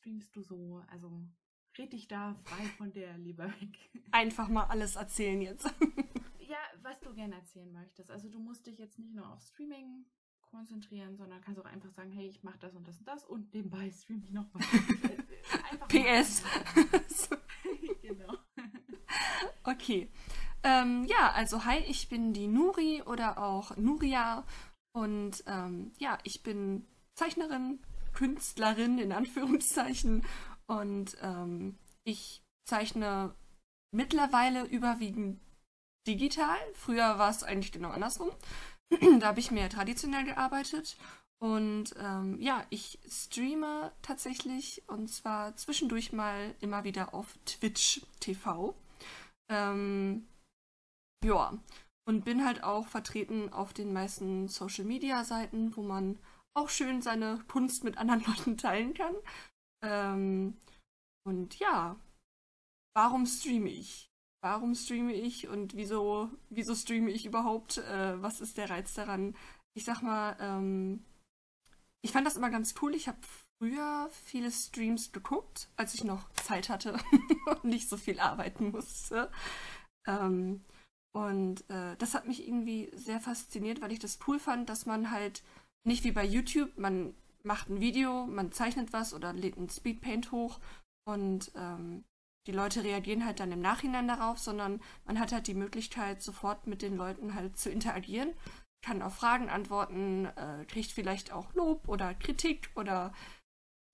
streamst du so? Also red dich da frei von der lieber weg. Einfach mal alles erzählen jetzt. ja, was du gerne erzählen möchtest. Also du musst dich jetzt nicht nur auf Streaming konzentrieren, sondern kannst auch einfach sagen, hey, ich mache das und das und das und nebenbei streame ich noch was. PS. genau. Okay. Ähm, ja, also hi, ich bin die Nuri oder auch Nuria und ähm, ja, ich bin Zeichnerin, Künstlerin in Anführungszeichen und ähm, ich zeichne mittlerweile überwiegend digital. Früher war es eigentlich genau andersrum. da habe ich mehr traditionell gearbeitet. Und ähm, ja, ich streame tatsächlich und zwar zwischendurch mal immer wieder auf Twitch TV. Ähm, ja, und bin halt auch vertreten auf den meisten Social Media Seiten, wo man auch schön seine Kunst mit anderen Leuten teilen kann. Ähm, und ja, warum streame ich? Warum streame ich und wieso, wieso streame ich überhaupt? Äh, was ist der Reiz daran? Ich sag mal, ähm, ich fand das immer ganz cool. Ich habe früher viele Streams geguckt, als ich noch Zeit hatte und nicht so viel arbeiten musste. Ähm, und äh, das hat mich irgendwie sehr fasziniert, weil ich das cool fand, dass man halt nicht wie bei YouTube, man macht ein Video, man zeichnet was oder lädt ein Speedpaint hoch und ähm, die Leute reagieren halt dann im Nachhinein darauf, sondern man hat halt die Möglichkeit, sofort mit den Leuten halt zu interagieren, kann auf Fragen antworten, äh, kriegt vielleicht auch Lob oder Kritik oder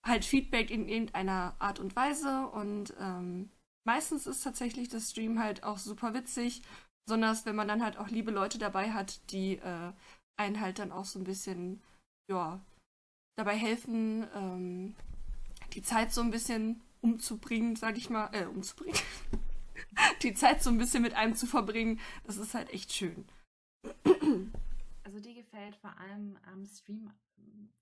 halt Feedback in irgendeiner Art und Weise und ähm, meistens ist tatsächlich das Stream halt auch super witzig, besonders wenn man dann halt auch liebe Leute dabei hat, die äh, einen halt dann auch so ein bisschen, ja, dabei helfen, ähm, die Zeit so ein bisschen umzubringen, sag ich mal, äh, umzubringen. die Zeit so ein bisschen mit einem zu verbringen, das ist halt echt schön. Also dir gefällt vor allem am Stream,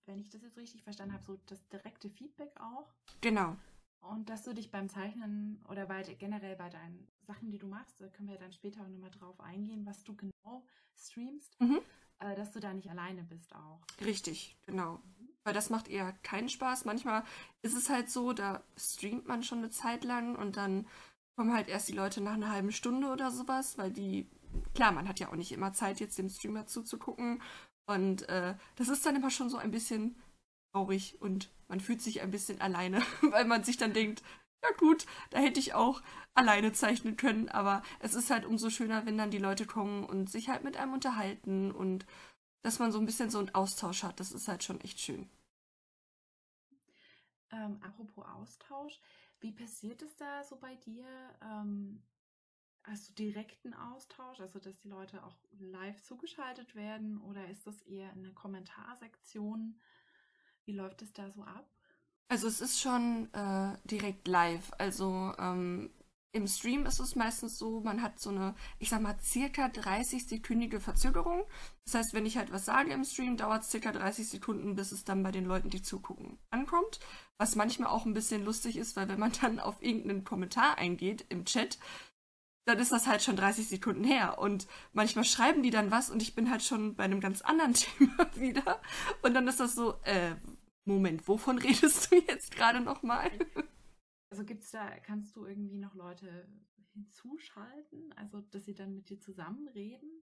wenn ich das jetzt richtig verstanden habe, so das direkte Feedback auch. Genau. Und dass du dich beim Zeichnen oder bei, generell bei deinen Sachen, die du machst, da können wir dann später auch nochmal drauf eingehen, was du genau streamst, mhm. Äh, dass du da nicht alleine bist auch. Richtig, genau. Weil das macht eher keinen Spaß. Manchmal ist es halt so, da streamt man schon eine Zeit lang und dann kommen halt erst die Leute nach einer halben Stunde oder sowas, weil die, klar, man hat ja auch nicht immer Zeit, jetzt dem Streamer zuzugucken. Und äh, das ist dann immer schon so ein bisschen traurig und man fühlt sich ein bisschen alleine, weil man sich dann denkt, ja gut, da hätte ich auch alleine zeichnen können, aber es ist halt umso schöner, wenn dann die Leute kommen und sich halt mit einem unterhalten und dass man so ein bisschen so einen Austausch hat. Das ist halt schon echt schön. Ähm, apropos Austausch, wie passiert es da so bei dir? Ähm, hast du direkten Austausch, also dass die Leute auch live zugeschaltet werden oder ist das eher in der Kommentarsektion? Wie läuft es da so ab? Also es ist schon äh, direkt live. Also ähm, im Stream ist es meistens so, man hat so eine, ich sag mal, circa 30-sekündige Verzögerung. Das heißt, wenn ich halt was sage im Stream, dauert es circa 30 Sekunden, bis es dann bei den Leuten, die zugucken, ankommt. Was manchmal auch ein bisschen lustig ist, weil wenn man dann auf irgendeinen Kommentar eingeht im Chat, dann ist das halt schon 30 Sekunden her. Und manchmal schreiben die dann was und ich bin halt schon bei einem ganz anderen Thema wieder. Und dann ist das so, äh, Moment, wovon redest du jetzt gerade nochmal? Also gibt's da, kannst du irgendwie noch Leute hinzuschalten, also dass sie dann mit dir zusammen reden?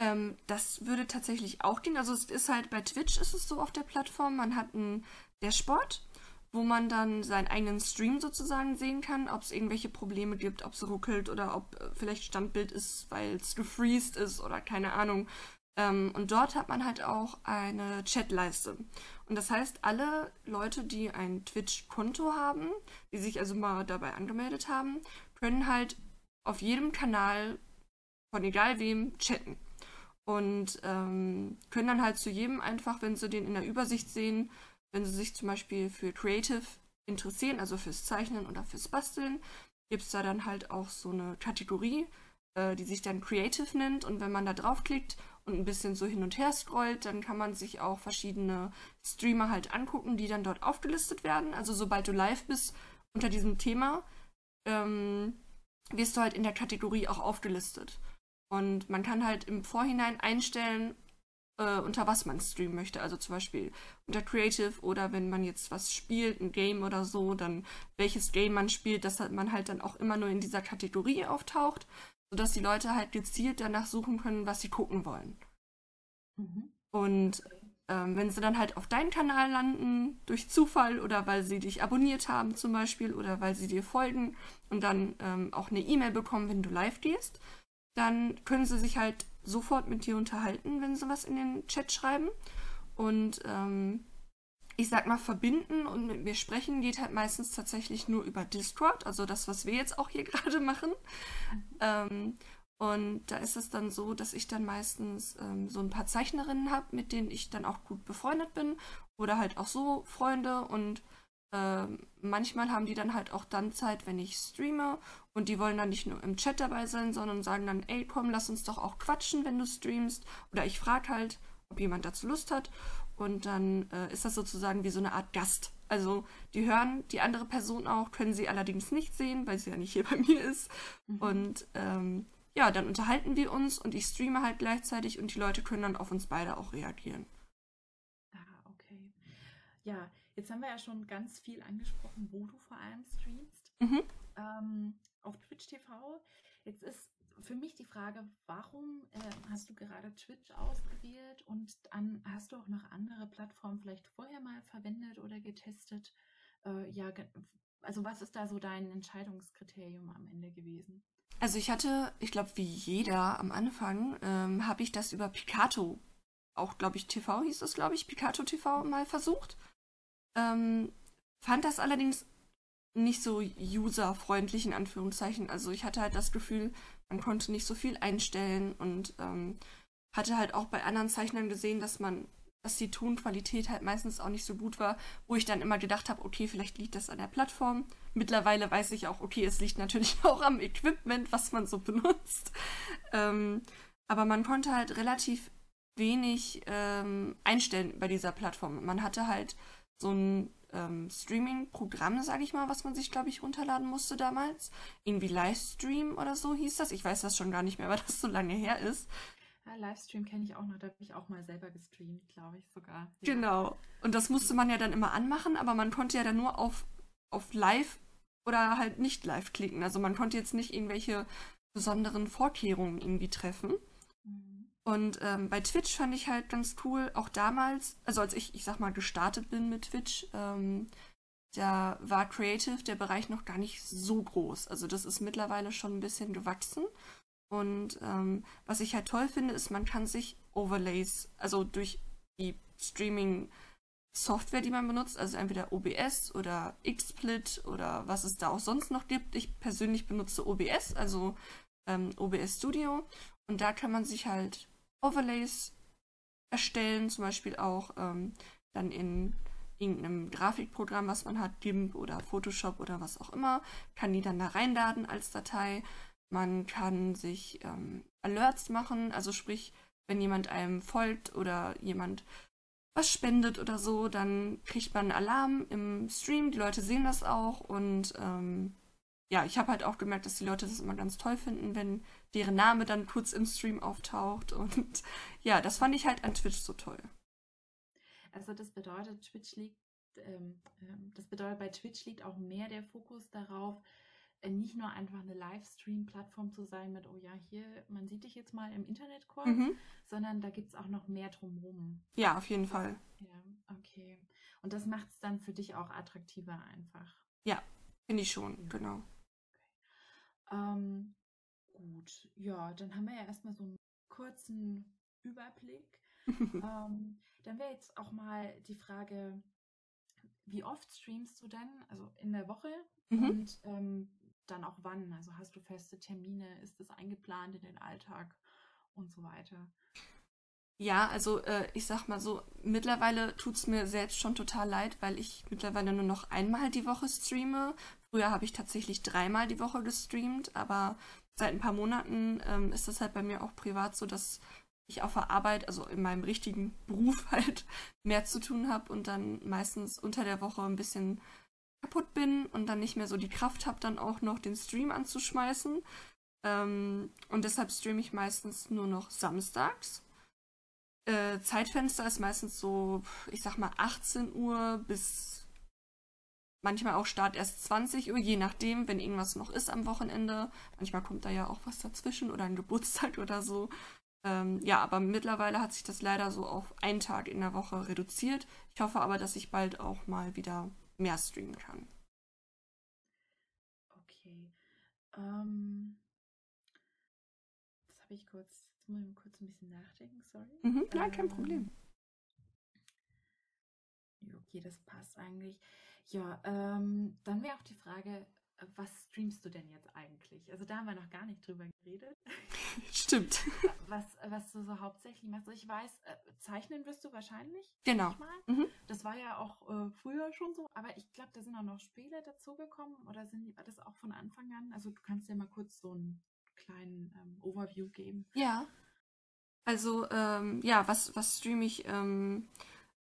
Ähm, das würde tatsächlich auch gehen. Also es ist halt bei Twitch ist es so auf der Plattform, man hat ein Dashboard, wo man dann seinen eigenen Stream sozusagen sehen kann, ob es irgendwelche Probleme gibt, ob es ruckelt oder ob äh, vielleicht Standbild ist, weil es gefreezed ist oder keine Ahnung. Ähm, und dort hat man halt auch eine Chatleiste. Und das heißt, alle Leute, die ein Twitch-Konto haben, die sich also mal dabei angemeldet haben, können halt auf jedem Kanal von egal wem chatten. Und ähm, können dann halt zu jedem einfach, wenn sie den in der Übersicht sehen, wenn sie sich zum Beispiel für Creative interessieren, also fürs Zeichnen oder fürs Basteln, gibt es da dann halt auch so eine Kategorie, äh, die sich dann Creative nennt. Und wenn man da draufklickt und ein bisschen so hin und her scrollt, dann kann man sich auch verschiedene Streamer halt angucken, die dann dort aufgelistet werden. Also sobald du live bist unter diesem Thema, ähm, wirst du halt in der Kategorie auch aufgelistet. Und man kann halt im Vorhinein einstellen, äh, unter was man streamen möchte. Also zum Beispiel unter Creative oder wenn man jetzt was spielt, ein Game oder so, dann welches Game man spielt, dass man halt dann auch immer nur in dieser Kategorie auftaucht, sodass die Leute halt gezielt danach suchen können, was sie gucken wollen. Mhm. Und ähm, wenn sie dann halt auf deinen Kanal landen, durch Zufall oder weil sie dich abonniert haben zum Beispiel oder weil sie dir folgen und dann ähm, auch eine E-Mail bekommen, wenn du live gehst, dann können sie sich halt sofort mit dir unterhalten, wenn sie was in den Chat schreiben. Und ähm, ich sag mal, verbinden und mit mir sprechen geht halt meistens tatsächlich nur über Discord, also das, was wir jetzt auch hier gerade machen. Ähm, und da ist es dann so, dass ich dann meistens ähm, so ein paar Zeichnerinnen habe, mit denen ich dann auch gut befreundet bin. Oder halt auch so Freunde. Und äh, manchmal haben die dann halt auch dann Zeit, wenn ich streame. Und die wollen dann nicht nur im Chat dabei sein, sondern sagen dann, ey, komm, lass uns doch auch quatschen, wenn du streamst. Oder ich frage halt, ob jemand dazu Lust hat. Und dann äh, ist das sozusagen wie so eine Art Gast. Also die hören die andere Person auch, können sie allerdings nicht sehen, weil sie ja nicht hier bei mir ist. Mhm. Und ähm, ja, dann unterhalten wir uns und ich streame halt gleichzeitig und die Leute können dann auf uns beide auch reagieren. Ah, okay. Ja, jetzt haben wir ja schon ganz viel angesprochen, wo du vor allem streamst. Mhm. Ähm, auf Twitch TV. Jetzt ist für mich die Frage, warum äh, hast du gerade Twitch ausgewählt und dann hast du auch noch andere Plattformen vielleicht vorher mal verwendet oder getestet? Äh, ja, also was ist da so dein Entscheidungskriterium am Ende gewesen? Also ich hatte, ich glaube, wie jeder am Anfang, ähm, habe ich das über Picato, auch glaube ich TV hieß es, glaube ich, Picato TV mal versucht. Ähm, fand das allerdings nicht so userfreundlich in Anführungszeichen. Also ich hatte halt das Gefühl, man konnte nicht so viel einstellen und ähm, hatte halt auch bei anderen Zeichnern gesehen, dass man, dass die Tonqualität halt meistens auch nicht so gut war, wo ich dann immer gedacht habe, okay, vielleicht liegt das an der Plattform. Mittlerweile weiß ich auch, okay, es liegt natürlich auch am Equipment, was man so benutzt. Ähm, aber man konnte halt relativ wenig ähm, einstellen bei dieser Plattform. Man hatte halt so ein ähm, Streaming-Programm, sage ich mal, was man sich, glaube ich, runterladen musste damals. Irgendwie Livestream oder so hieß das. Ich weiß das schon gar nicht mehr, weil das so lange her ist. Ja, Livestream kenne ich auch noch, da habe ich auch mal selber gestreamt, glaube ich sogar. Ja. Genau. Und das musste man ja dann immer anmachen, aber man konnte ja dann nur auf, auf Live oder halt nicht live klicken. Also man konnte jetzt nicht irgendwelche besonderen Vorkehrungen irgendwie treffen. Und ähm, bei Twitch fand ich halt ganz cool, auch damals, also als ich, ich sag mal, gestartet bin mit Twitch, ähm, da war Creative der Bereich noch gar nicht so groß. Also das ist mittlerweile schon ein bisschen gewachsen. Und ähm, was ich halt toll finde, ist, man kann sich Overlays, also durch die Streaming- Software, die man benutzt, also entweder OBS oder XSplit oder was es da auch sonst noch gibt. Ich persönlich benutze OBS, also ähm, OBS Studio. Und da kann man sich halt Overlays erstellen, zum Beispiel auch ähm, dann in irgendeinem Grafikprogramm, was man hat, GIMP oder Photoshop oder was auch immer, kann die dann da reinladen als Datei. Man kann sich ähm, Alerts machen, also sprich, wenn jemand einem folgt oder jemand was spendet oder so, dann kriegt man einen Alarm im Stream. Die Leute sehen das auch und ähm, ja, ich habe halt auch gemerkt, dass die Leute das immer ganz toll finden, wenn deren Name dann kurz im Stream auftaucht und ja, das fand ich halt an Twitch so toll. Also das bedeutet, Twitch liegt, ähm, ähm das bedeutet, bei Twitch liegt auch mehr der Fokus darauf, äh, nicht nur einfach eine Livestream-Plattform zu sein mit, oh ja, hier, man sieht dich jetzt mal im Internet kurz, mhm. sondern da gibt es auch noch mehr drumherum. Ja, auf jeden Fall. Ja, okay. Und das macht es dann für dich auch attraktiver einfach. Ja, finde ich schon, genau. Ähm, gut, ja, dann haben wir ja erstmal so einen kurzen Überblick. ähm, dann wäre jetzt auch mal die Frage, wie oft streamst du denn? Also in der Woche? Mhm. Und ähm, dann auch wann? Also hast du feste Termine? Ist das eingeplant in den Alltag und so weiter? Ja, also äh, ich sag mal so, mittlerweile tut es mir selbst schon total leid, weil ich mittlerweile nur noch einmal die Woche streame. Früher habe ich tatsächlich dreimal die Woche gestreamt, aber seit ein paar Monaten ähm, ist das halt bei mir auch privat so, dass ich auf der Arbeit, also in meinem richtigen Beruf halt mehr zu tun habe und dann meistens unter der Woche ein bisschen kaputt bin und dann nicht mehr so die Kraft habe, dann auch noch den Stream anzuschmeißen. Ähm, und deshalb streame ich meistens nur noch samstags. äh, Zeitfenster ist meistens so, ich sag mal, 18 Uhr bis manchmal auch Start erst 20 Uhr, je nachdem, wenn irgendwas noch ist am Wochenende. Manchmal kommt da ja auch was dazwischen oder ein Geburtstag oder so. Ähm, ja, aber mittlerweile hat sich das leider so auf einen Tag in der Woche reduziert. Ich hoffe aber, dass ich bald auch mal wieder mehr streamen kann. Okay. Ähm, das habe ich kurz, jetzt muss ich kurz ein bisschen nachdenken, sorry. Mhm, nein, kein ähm, Problem. Okay, das passt eigentlich. Ja, ähm, dann wäre auch die Frage, was streamst du denn jetzt eigentlich? Also da haben wir noch gar nicht drüber geredet. Stimmt. Was, was du so hauptsächlich machst. Also ich weiß, äh, zeichnen wirst du wahrscheinlich. Genau. Mhm. Das war ja auch äh, früher schon so, aber ich glaube, da sind auch noch Spiele dazugekommen oder sind die, war das auch von Anfang an? Also du kannst dir mal kurz so einen kleinen ähm, Overview geben. Ja. Also, ähm, ja, was, was streame ich? Ähm,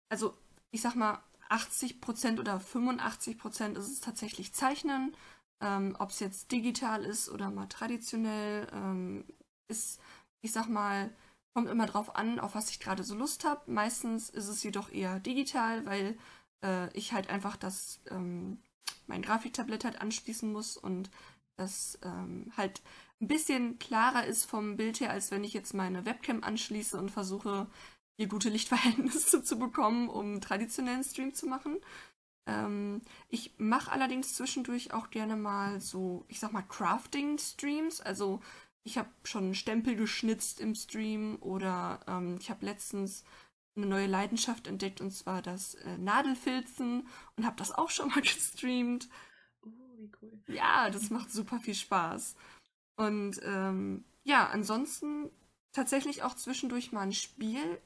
also, ich sag mal, 80% oder 85% ist es tatsächlich Zeichnen. Ähm, Ob es jetzt digital ist oder mal traditionell, ähm, ist, ich sag mal, kommt immer drauf an, auf was ich gerade so Lust habe. Meistens ist es jedoch eher digital, weil äh, ich halt einfach das, ähm, mein Grafiktablett halt anschließen muss und das ähm, halt ein bisschen klarer ist vom Bild her, als wenn ich jetzt meine Webcam anschließe und versuche, hier gute Lichtverhältnisse zu bekommen, um traditionellen Stream zu machen. Ähm, ich mache allerdings zwischendurch auch gerne mal so, ich sag mal, Crafting-Streams. Also ich habe schon Stempel geschnitzt im Stream oder ähm, ich habe letztens eine neue Leidenschaft entdeckt und zwar das äh, Nadelfilzen und habe das auch schon mal gestreamt. Oh, wie cool. Ja, das macht super viel Spaß. Und ähm, ja, ansonsten tatsächlich auch zwischendurch mal ein Spiel.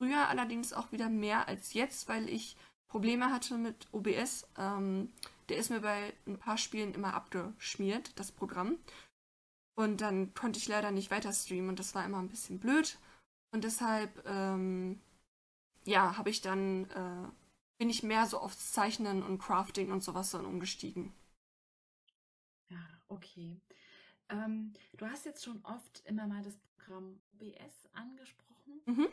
Früher allerdings auch wieder mehr als jetzt, weil ich Probleme hatte mit OBS. Ähm, der ist mir bei ein paar Spielen immer abgeschmiert, das Programm. Und dann konnte ich leider nicht weiter streamen und das war immer ein bisschen blöd. Und deshalb, ähm, ja, habe ich dann, äh, bin ich mehr so aufs Zeichnen und Crafting und sowas dann umgestiegen. Ja, okay. Ähm, du hast jetzt schon oft immer mal das Programm OBS angesprochen. Mhm.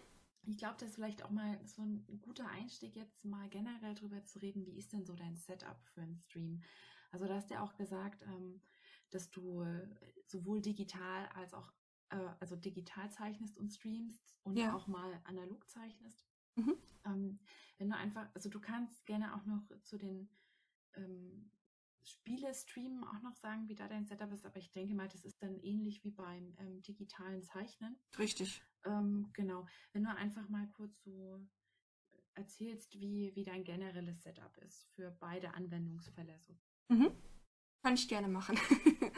Ich glaube, das ist vielleicht auch mal so ein guter Einstieg, jetzt mal generell darüber zu reden, wie ist denn so dein Setup für einen Stream? Also, du hast ja auch gesagt, ähm, dass du äh, sowohl digital als auch, äh, also digital zeichnest und streamst und ja. auch mal analog zeichnest. Mhm. Ähm, wenn du einfach, also du kannst gerne auch noch zu den ähm, Spiele streamen auch noch sagen, wie da dein Setup ist, aber ich denke mal, das ist dann ähnlich wie beim ähm, digitalen Zeichnen. Richtig. Ähm, genau. Wenn du einfach mal kurz so erzählst, wie, wie dein generelles Setup ist für beide Anwendungsfälle. So. Mhm. Kann ich gerne machen.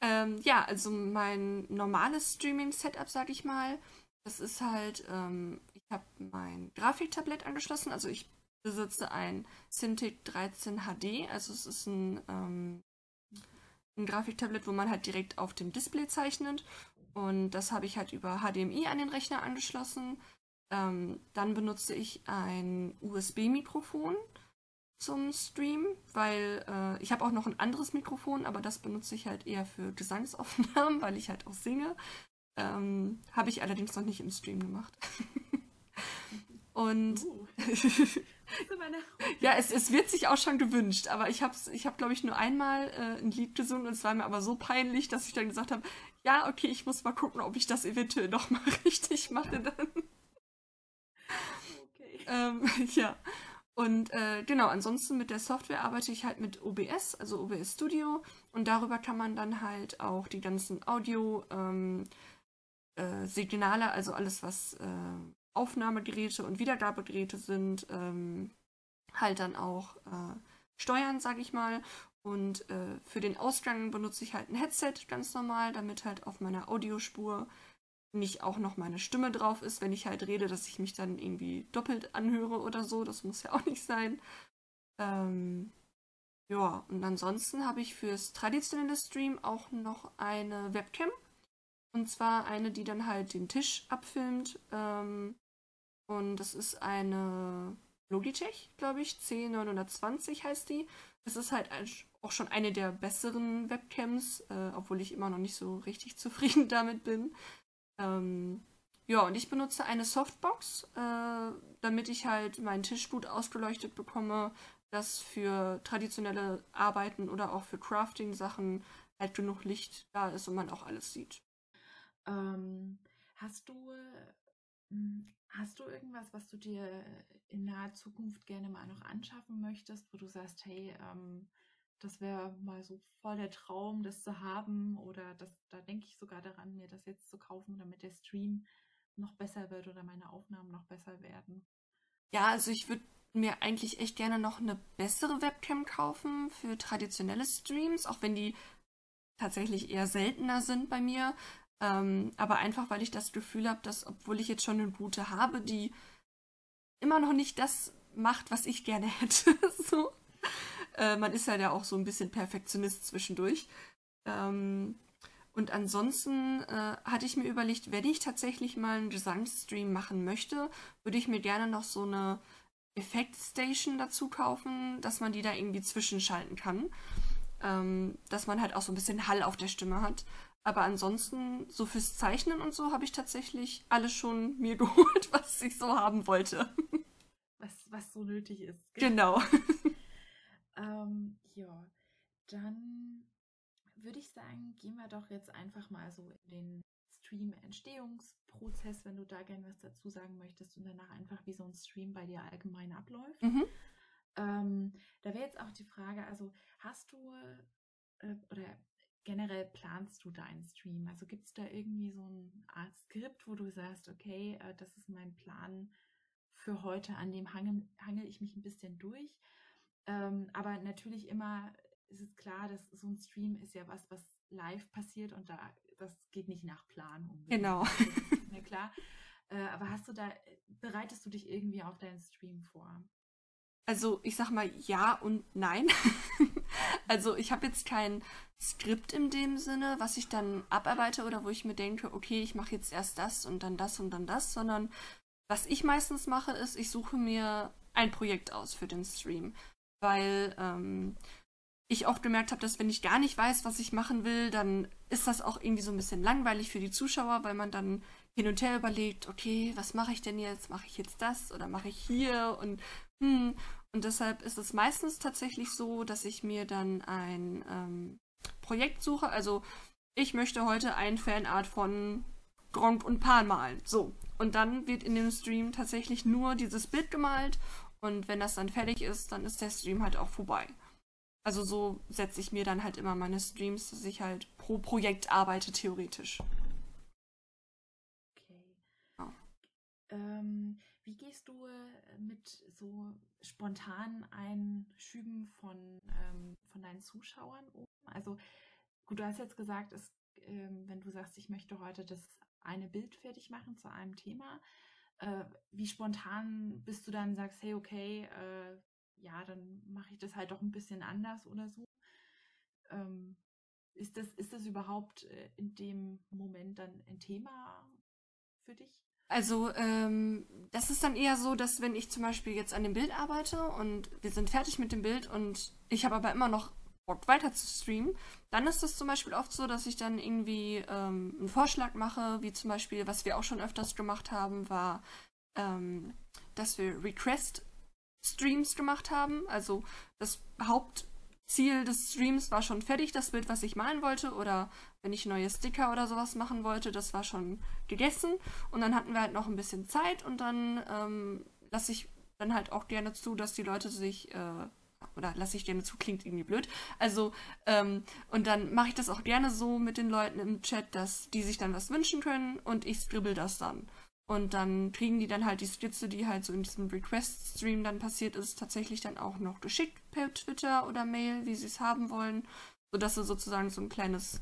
ähm, ja, also mein normales Streaming-Setup, sag ich mal, das ist halt, ähm, ich habe mein Grafiktablett angeschlossen, also ich besitze ein Cintiq 13 HD, also es ist ein, ähm, ein Grafiktablett, wo man halt direkt auf dem Display zeichnet und das habe ich halt über HDMI an den Rechner angeschlossen. Ähm, dann benutze ich ein USB-Mikrofon zum Stream, weil äh, ich habe auch noch ein anderes Mikrofon, aber das benutze ich halt eher für Gesangsaufnahmen, weil ich halt auch singe. Ähm, habe ich allerdings noch nicht im Stream gemacht. Und uh. ja, es, es wird sich auch schon gewünscht, aber ich habe, ich hab, glaube ich, nur einmal äh, ein Lied gesungen und es war mir aber so peinlich, dass ich dann gesagt habe, ja, okay, ich muss mal gucken, ob ich das eventuell noch mal richtig mache dann. Okay. Ähm, ja. Und äh, genau, ansonsten mit der Software arbeite ich halt mit OBS, also OBS Studio. Und darüber kann man dann halt auch die ganzen Audio, ähm, äh, Signale, also alles, was äh, Aufnahmegeräte und Wiedergabegeräte sind, ähm, halt dann auch äh, steuern, sage ich mal. Und äh, für den Ausgang benutze ich halt ein Headset ganz normal, damit halt auf meiner Audiospur nicht auch noch meine Stimme drauf ist, wenn ich halt rede, dass ich mich dann irgendwie doppelt anhöre oder so. Das muss ja auch nicht sein. Ähm, ja, und ansonsten habe ich fürs traditionelle Stream auch noch eine Webcam. Und zwar eine, die dann halt den Tisch abfilmt. Ähm, und das ist eine Logitech, glaube ich, C920 heißt die. Das ist halt auch schon eine der besseren Webcams, äh, obwohl ich immer noch nicht so richtig zufrieden damit bin. Ähm, ja, und ich benutze eine Softbox, äh, damit ich halt meinen Tisch gut ausgeleuchtet bekomme, dass für traditionelle Arbeiten oder auch für Crafting-Sachen halt genug Licht da ist und man auch alles sieht. Ähm, hast du hm, hast du irgendwas, was du dir in naher Zukunft gerne mal noch anschaffen möchtest, wo du sagst, hey, ähm, das wäre mal so voll der Traum, das zu haben oder das, da denke ich sogar daran, mir das jetzt zu kaufen, damit der Stream noch besser wird oder meine Aufnahmen noch besser werden. Ja, also ich würde mir eigentlich echt gerne noch eine bessere Webcam kaufen für traditionelle Streams, auch wenn die tatsächlich eher seltener sind bei mir. Ähm, aber einfach, weil ich das Gefühl habe, dass, obwohl ich jetzt schon eine gute habe, die immer noch nicht das macht, was ich gerne hätte. so. Äh, man ist halt ja auch so ein bisschen Perfektionist zwischendurch. Ähm, und ansonsten äh, hatte ich mir überlegt, wenn ich tatsächlich mal einen Gesangsstream machen möchte, würde ich mir gerne noch so eine Effektstation dazu kaufen, dass man die da irgendwie zwischenschalten kann. Ähm, dass man halt auch so ein bisschen Hall auf der Stimme hat. Aber ansonsten, so fürs Zeichnen und so, habe ich tatsächlich alles schon mir geholt, was ich so haben wollte. Was, was so nötig ist. Genau. ähm, ja, dann würde ich sagen, gehen wir doch jetzt einfach mal so in den Stream-Entstehungsprozess, wenn du da gerne was dazu sagen möchtest und danach einfach, wie so ein Stream bei dir allgemein abläuft. Mhm. Ähm, da wäre jetzt auch die Frage, also hast du äh, oder generell planst du deinen Stream? Also gibt es da irgendwie so eine Art Skript, wo du sagst, okay, äh, das ist mein Plan für heute, an dem hangel, hangel ich mich ein bisschen durch. Ähm, aber natürlich immer ist es klar, dass so ein Stream ist ja was, was live passiert und da das geht nicht nach Plan. Unbedingt. Genau. Na klar. Äh, aber hast du da, bereitest du dich irgendwie auf deinen Stream vor? Also ich sag mal ja und nein. also ich habe jetzt kein Skript in dem Sinne, was ich dann abarbeite oder wo ich mir denke, okay, ich mache jetzt erst das und dann das und dann das, sondern was ich meistens mache, ist, ich suche mir ein Projekt aus für den Stream. Weil ähm, ich oft gemerkt habe, dass wenn ich gar nicht weiß, was ich machen will, dann ist das auch irgendwie so ein bisschen langweilig für die Zuschauer, weil man dann hin und her überlegt, okay, was mache ich denn jetzt? Mache ich jetzt das oder mache ich hier? Und hm. Und deshalb ist es meistens tatsächlich so, dass ich mir dann ein ähm, Projekt suche. Also ich möchte heute ein Fanart von Gronk und Pan malen. So. Und dann wird in dem Stream tatsächlich nur dieses Bild gemalt. Und wenn das dann fertig ist, dann ist der Stream halt auch vorbei. Also so setze ich mir dann halt immer meine Streams, dass ich halt pro Projekt arbeite, theoretisch. Okay. Ja. Ähm, wie gehst du äh, mit so spontanen Einschüben von, ähm, von deinen Zuschauern um? Also gut, du hast jetzt gesagt, es, ähm, wenn du sagst, ich möchte heute das eine Bild fertig machen zu einem Thema, äh, wie spontan bist du dann, sagst, hey, okay, äh, ja, dann mache ich das halt doch ein bisschen anders oder so. Ähm, ist, das, ist das überhaupt äh, in dem Moment dann ein Thema für dich? Also, ähm, das ist dann eher so, dass wenn ich zum Beispiel jetzt an dem Bild arbeite und wir sind fertig mit dem Bild und ich habe aber immer noch weiter zu streamen, dann ist es zum Beispiel oft so, dass ich dann irgendwie ähm, einen Vorschlag mache, wie zum Beispiel, was wir auch schon öfters gemacht haben, war, ähm, dass wir Request-Streams gemacht haben. Also das Haupt Ziel des Streams war schon fertig, das Bild, was ich malen wollte, oder wenn ich neue Sticker oder sowas machen wollte, das war schon gegessen. Und dann hatten wir halt noch ein bisschen Zeit und dann ähm, lasse ich dann halt auch gerne zu, dass die Leute sich, äh, oder lasse ich gerne zu, klingt irgendwie blöd. Also, ähm, und dann mache ich das auch gerne so mit den Leuten im Chat, dass die sich dann was wünschen können und ich scribble das dann. Und dann kriegen die dann halt die Skizze, die halt so in diesem Request-Stream dann passiert ist, tatsächlich dann auch noch geschickt per Twitter oder Mail, wie sie es haben wollen, sodass sie sozusagen so ein kleines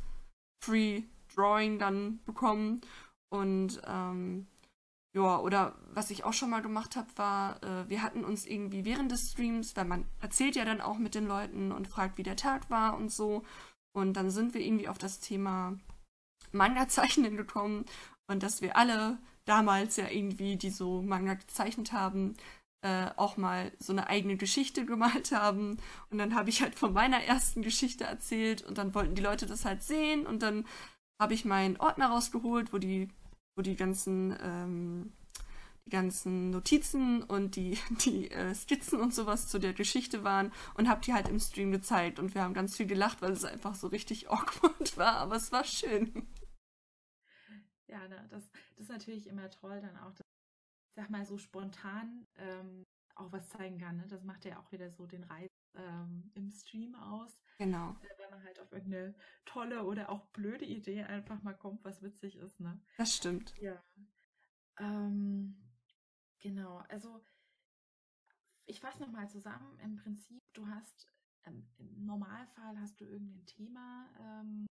Free Drawing dann bekommen. Und ähm, ja, oder was ich auch schon mal gemacht habe, war, äh, wir hatten uns irgendwie während des Streams, weil man erzählt ja dann auch mit den Leuten und fragt, wie der Tag war und so. Und dann sind wir irgendwie auf das Thema Manga-Zeichnen gekommen und dass wir alle damals ja irgendwie, die so Manga gezeichnet haben, äh, auch mal so eine eigene Geschichte gemalt haben. Und dann habe ich halt von meiner ersten Geschichte erzählt und dann wollten die Leute das halt sehen und dann habe ich meinen Ordner rausgeholt, wo die, wo die ganzen, ähm, die ganzen Notizen und die, die äh, Skizzen und sowas zu der Geschichte waren und habe die halt im Stream gezeigt und wir haben ganz viel gelacht, weil es einfach so richtig awkward war, aber es war schön. Ja, ne, das, das ist natürlich immer toll, dann auch, dass, sag mal, so spontan ähm, auch was zeigen kann. Ne? Das macht ja auch wieder so den Reiz ähm, im Stream aus. Genau. Äh, wenn man halt auf irgendeine tolle oder auch blöde Idee einfach mal kommt, was witzig ist. Ne? Das stimmt. Ja. Ähm, genau, also ich fasse nochmal zusammen. Im Prinzip, du hast ähm, im Normalfall hast du irgendein Thema, ähm,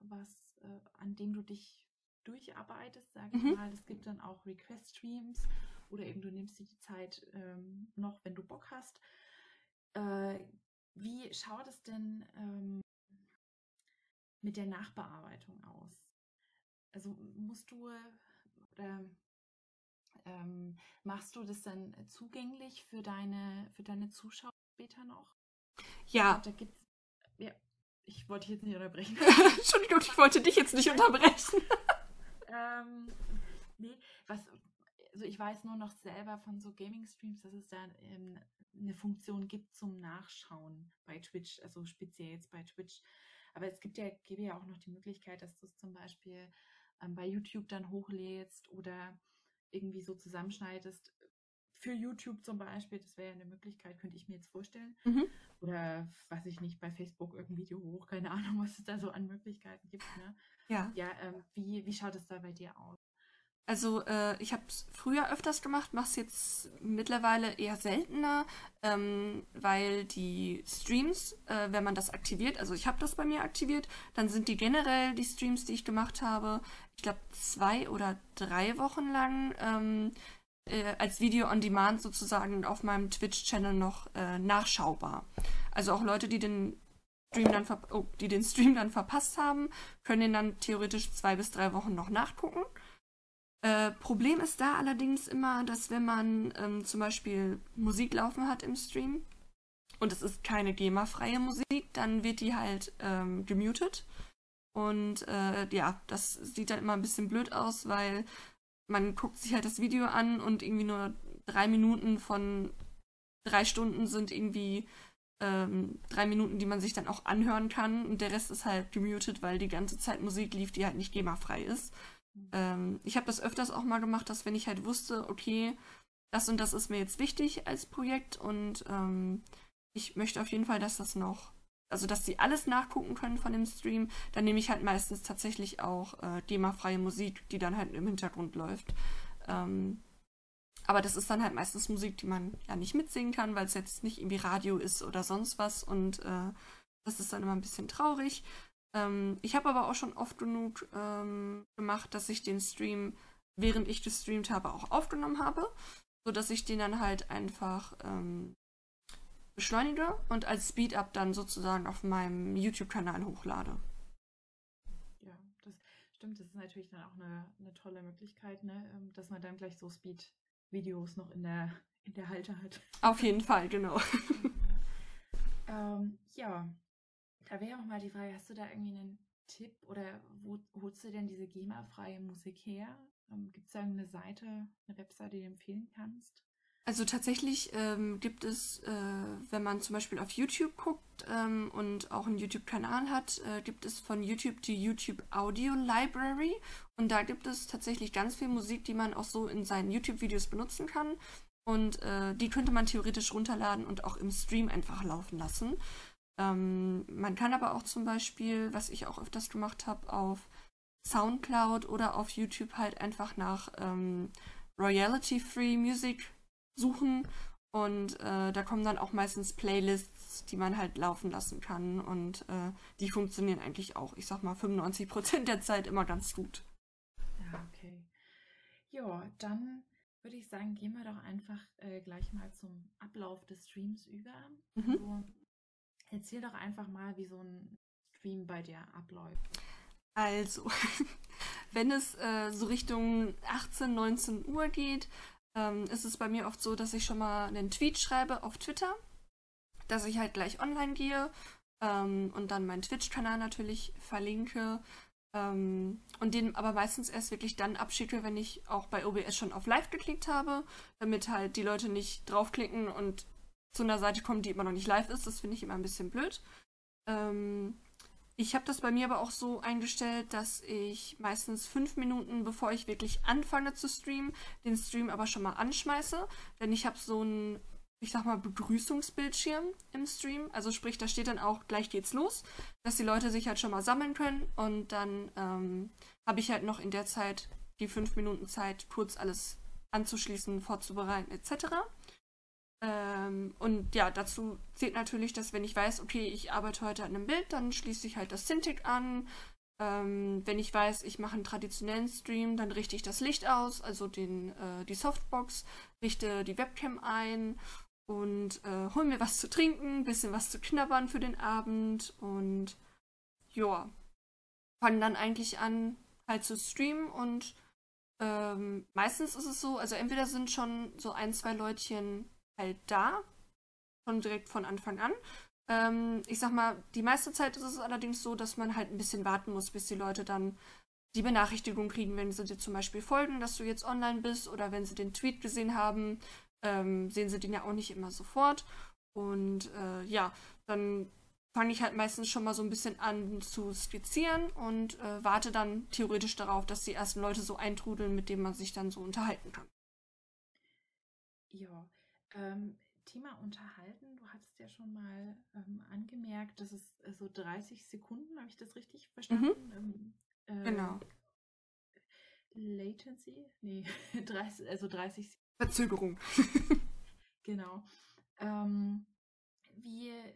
was, äh, an dem du dich durcharbeitest, sage ich mhm. mal. Es gibt dann auch Request-Streams oder eben du nimmst dir die Zeit ähm, noch, wenn du Bock hast. Äh, wie schaut es denn ähm, mit der Nachbearbeitung aus? Also musst du oder ähm, machst du das dann zugänglich für deine für deine Zuschauer später noch? Ja. Da gibt's, ja. Ich wollte dich jetzt nicht unterbrechen. Entschuldigung, ich wollte dich jetzt nicht unterbrechen. ähm, nee, was, also ich weiß nur noch selber von so Gaming-Streams, dass es da ähm, eine Funktion gibt zum Nachschauen bei Twitch, also speziell jetzt bei Twitch. Aber es gibt ja, gäbe ja auch noch die Möglichkeit, dass du es zum Beispiel ähm, bei YouTube dann hochlädst oder irgendwie so zusammenschneidest. Für YouTube zum Beispiel, das wäre ja eine Möglichkeit, könnte ich mir jetzt vorstellen. Mhm. Oder weiß ich nicht, bei Facebook irgendein Video hoch, keine Ahnung, was es da so an Möglichkeiten gibt. Ne? Ja. Ja, ähm, wie, wie schaut es da bei dir aus? Also äh, ich habe es früher öfters gemacht, mache es jetzt mittlerweile eher seltener, ähm, weil die Streams, äh, wenn man das aktiviert, also ich habe das bei mir aktiviert, dann sind die generell die Streams, die ich gemacht habe, ich glaube zwei oder drei Wochen lang ähm, äh, als Video on Demand sozusagen auf meinem Twitch-Channel noch äh, nachschaubar. Also auch Leute, die den Stream dann oh, die den Stream dann verpasst haben, können den dann theoretisch zwei bis drei Wochen noch nachgucken. Äh, Problem ist da allerdings immer, dass wenn man ähm, zum Beispiel Musik laufen hat im Stream und es ist keine GEMA-freie Musik, dann wird die halt ähm, gemutet. Und äh, ja, das sieht dann immer ein bisschen blöd aus, weil man guckt sich halt das Video an und irgendwie nur drei Minuten von drei Stunden sind irgendwie ähm, drei Minuten, die man sich dann auch anhören kann. Und der Rest ist halt gemutet, weil die ganze Zeit Musik lief, die halt nicht GEMA-frei ist. Ähm, ich habe das öfters auch mal gemacht, dass wenn ich halt wusste, okay, das und das ist mir jetzt wichtig als Projekt und ähm, ich möchte auf jeden Fall, dass das noch, also dass sie alles nachgucken können von dem Stream, dann nehme ich halt meistens tatsächlich auch äh, GEMA-freie Musik, die dann halt im Hintergrund läuft. Ähm, aber das ist dann halt meistens Musik, die man ja nicht mitsingen kann, weil es jetzt nicht irgendwie Radio ist oder sonst was und äh, das ist dann immer ein bisschen traurig. Ähm, ich habe aber auch schon oft genug ähm, gemacht, dass ich den Stream, während ich gestreamt habe, auch aufgenommen habe, sodass ich den dann halt einfach ähm, beschleunige und als Speed-Up dann sozusagen auf meinem YouTube-Kanal hochlade. Ja, das stimmt. Das ist natürlich dann auch eine, eine tolle Möglichkeit, ne? Ähm, dass man dann gleich so Speed-Videos noch in der, in der Halte hat. Auf jeden Fall, genau. ähm, ja, da wäre auch mal die Frage, hast du da irgendwie einen Tipp oder wo holst du denn diese GEMA-freie Musik her? Ähm, Gibt es da eine Seite, eine Webseite, die du empfehlen kannst? Also tatsächlich ähm, gibt es, äh, wenn man zum Beispiel auf YouTube guckt ähm, und auch einen YouTube-Kanal hat, äh, gibt es von YouTube die YouTube Audio Library und da gibt es tatsächlich ganz viel Musik, die man auch so in seinen YouTube-Videos benutzen kann und äh, die könnte man theoretisch runterladen und auch im Stream einfach laufen lassen. Ähm, man kann aber auch zum Beispiel, was ich auch öfters gemacht habe, auf Soundcloud oder auf YouTube halt einfach nach ähm, Royalty-Free Music suchen und äh, da kommen dann auch meistens Playlists, die man halt laufen lassen kann und äh, die funktionieren eigentlich auch, ich sag mal, 95% der Zeit immer ganz gut. Ja, okay. Ja, dann würde ich sagen, gehen wir doch einfach äh, gleich mal zum Ablauf des Streams über. Mhm. Also, Erzähl doch einfach mal, wie so ein Stream bei dir abläuft. Also, wenn es äh, so Richtung 18, 19 Uhr geht, ähm, ist es bei mir oft so, dass ich schon mal einen Tweet schreibe auf Twitter, dass ich halt gleich online gehe ähm, und dann meinen Twitch-Kanal natürlich verlinke. Ähm, und den aber meistens erst wirklich dann abschicke, wenn ich auch bei OBS schon auf Live geklickt habe, damit halt die Leute nicht draufklicken und zu einer Seite kommen, die immer noch nicht live ist. Das finde ich immer ein bisschen blöd. Ähm, ich habe das bei mir aber auch so eingestellt, dass ich meistens fünf Minuten, bevor ich wirklich anfange zu streamen, den Stream aber schon mal anschmeiße. Denn ich habe so ein, ich sag mal, Begrüßungsbildschirm im Stream. Also sprich, da steht dann auch, gleich geht's los, dass die Leute sich halt schon mal sammeln können. Und dann ähm, habe ich halt noch in der Zeit die fünf Minuten Zeit, kurz alles anzuschließen, vorzubereiten etc. Ähm, und ja, dazu zählt natürlich, dass wenn ich weiß, okay, ich arbeite heute an einem Bild, dann schließe ich halt das Cintiq an. Ähm, wenn ich weiß, ich mache einen traditionellen Stream, dann richte ich das Licht aus, also den, äh, die Softbox, richte die Webcam ein und äh, hol mir was zu trinken, bisschen was zu knabbern für den Abend und ja, fange dann eigentlich an, halt zu streamen und ähm, meistens ist es so, also entweder sind schon so ein, zwei Leutchen halt da. Schon direkt von Anfang an. Ähm, ich sag mal, die meiste Zeit ist es allerdings so, dass man halt ein bisschen warten muss, bis die Leute dann die Benachrichtigung kriegen, wenn sie dir zum Beispiel folgen, dass du jetzt online bist oder wenn sie den Tweet gesehen haben, ähm, sehen sie den ja auch nicht immer sofort. Und äh, ja, dann fange ich halt meistens schon mal so ein bisschen an zu skizzieren und äh, warte dann theoretisch darauf, dass die ersten Leute so eintrudeln, mit denen man sich dann so unterhalten kann. Ja, ähm, Thema Unterhalten, du hattest ja schon mal ähm, angemerkt, dass es äh, so 30 Sekunden, habe ich das richtig verstanden? Mhm. Ähm, äh, genau. Latency? Nee, 30, also 30 Sekunden. Verzögerung. genau. Ähm, wie äh,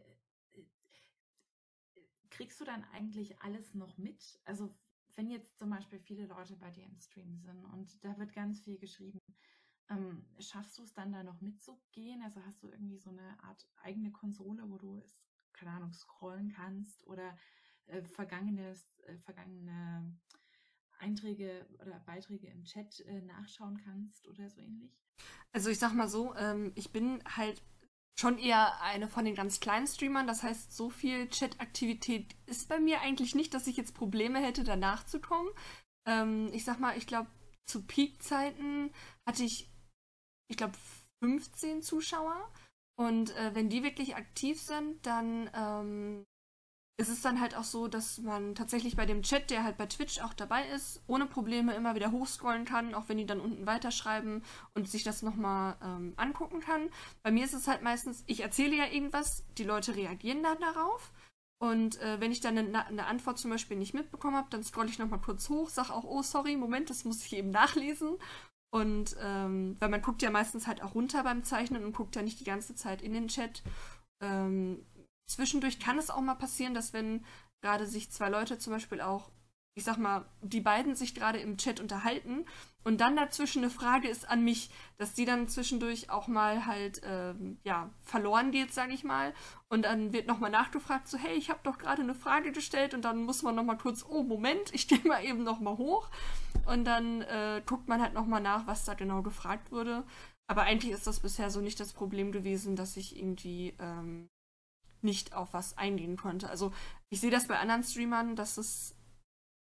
kriegst du dann eigentlich alles noch mit? Also wenn jetzt zum Beispiel viele Leute bei dir im Stream sind und da wird ganz viel geschrieben, ähm, schaffst du es dann da noch mitzugehen? Also hast du irgendwie so eine Art eigene Konsole, wo du es, keine Ahnung, scrollen kannst oder äh, vergangenes, äh, vergangene Einträge oder Beiträge im Chat äh, nachschauen kannst oder so ähnlich? Also ich sag mal so, ähm, ich bin halt schon eher eine von den ganz kleinen Streamern. Das heißt, so viel Chat-Aktivität ist bei mir eigentlich nicht, dass ich jetzt Probleme hätte, danach zu kommen. Ähm, ich sag mal, ich glaube, zu Peak-Zeiten hatte ich ich glaube, 15 Zuschauer. Und äh, wenn die wirklich aktiv sind, dann ähm, ist es dann halt auch so, dass man tatsächlich bei dem Chat, der halt bei Twitch auch dabei ist, ohne Probleme immer wieder hochscrollen kann, auch wenn die dann unten weiterschreiben und sich das nochmal ähm, angucken kann. Bei mir ist es halt meistens, ich erzähle ja irgendwas, die Leute reagieren dann darauf. Und äh, wenn ich dann eine, eine, Antwort zum Beispiel nicht mitbekommen habe, dann scrolle ich nochmal kurz hoch, sage auch, oh sorry, Moment, das muss ich eben nachlesen und ähm, weil man guckt ja meistens halt auch runter beim Zeichnen und guckt ja nicht die ganze Zeit in den Chat. Ähm, zwischendurch kann es auch mal passieren, dass wenn gerade sich zwei Leute zum Beispiel auch, ich sag mal, die beiden sich gerade im Chat unterhalten und dann dazwischen eine Frage ist an mich, dass die dann zwischendurch auch mal halt, ähm, ja, verloren geht, sag ich mal. Und dann wird nochmal nachgefragt, so, hey, ich habe doch gerade eine Frage gestellt und dann muss man nochmal kurz, oh, Moment, ich gehe mal eben nochmal hoch. Und dann äh, guckt man halt nochmal nach, was da genau gefragt wurde. Aber eigentlich ist das bisher so nicht das Problem gewesen, dass ich irgendwie ähm, nicht auf was eingehen konnte. Also ich sehe das bei anderen Streamern, dass es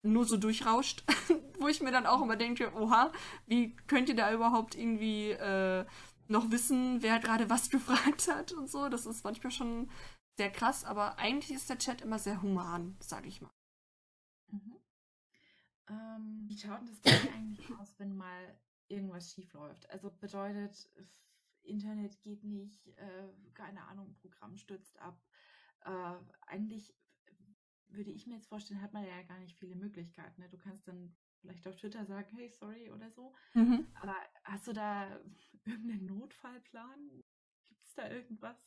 nur so durchrauscht, wo ich mir dann auch immer denke, oha, wie könnt ihr da überhaupt irgendwie äh, noch wissen, wer gerade was gefragt hat und so. Das ist manchmal schon sehr krass, aber eigentlich ist der Chat immer sehr human, sage ich mal. Mhm. Ähm, wie schaut das bei eigentlich aus, wenn mal irgendwas schief läuft? Also bedeutet, Internet geht nicht, äh, keine Ahnung, Programm stürzt ab. Äh, eigentlich würde ich mir jetzt vorstellen, hat man ja gar nicht viele Möglichkeiten. Ne? Du kannst dann vielleicht auf Twitter sagen, hey, sorry oder so. Mhm. Aber hast du da irgendeinen Notfallplan? Gibt es da irgendwas?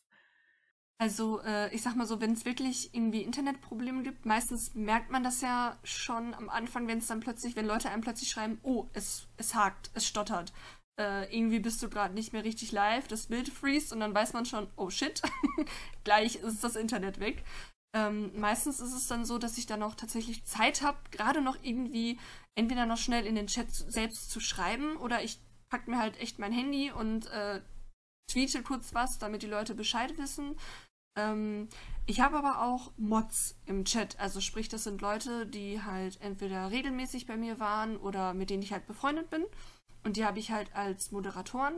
Also äh, ich sag mal so, wenn es wirklich irgendwie Internetprobleme gibt, meistens merkt man das ja schon am Anfang, wenn es dann plötzlich, wenn Leute einem plötzlich schreiben, oh, es, es hakt, es stottert. Äh, irgendwie bist du gerade nicht mehr richtig live, das Bild freest und dann weiß man schon, oh shit, gleich ist das Internet weg. Ähm, meistens ist es dann so, dass ich dann auch tatsächlich Zeit habe, gerade noch irgendwie entweder noch schnell in den Chat selbst zu schreiben oder ich pack mir halt echt mein Handy und äh, tweete kurz was, damit die Leute Bescheid wissen. Ähm, ich habe aber auch Mods im Chat. Also sprich, das sind Leute, die halt entweder regelmäßig bei mir waren oder mit denen ich halt befreundet bin. Und die habe ich halt als Moderatoren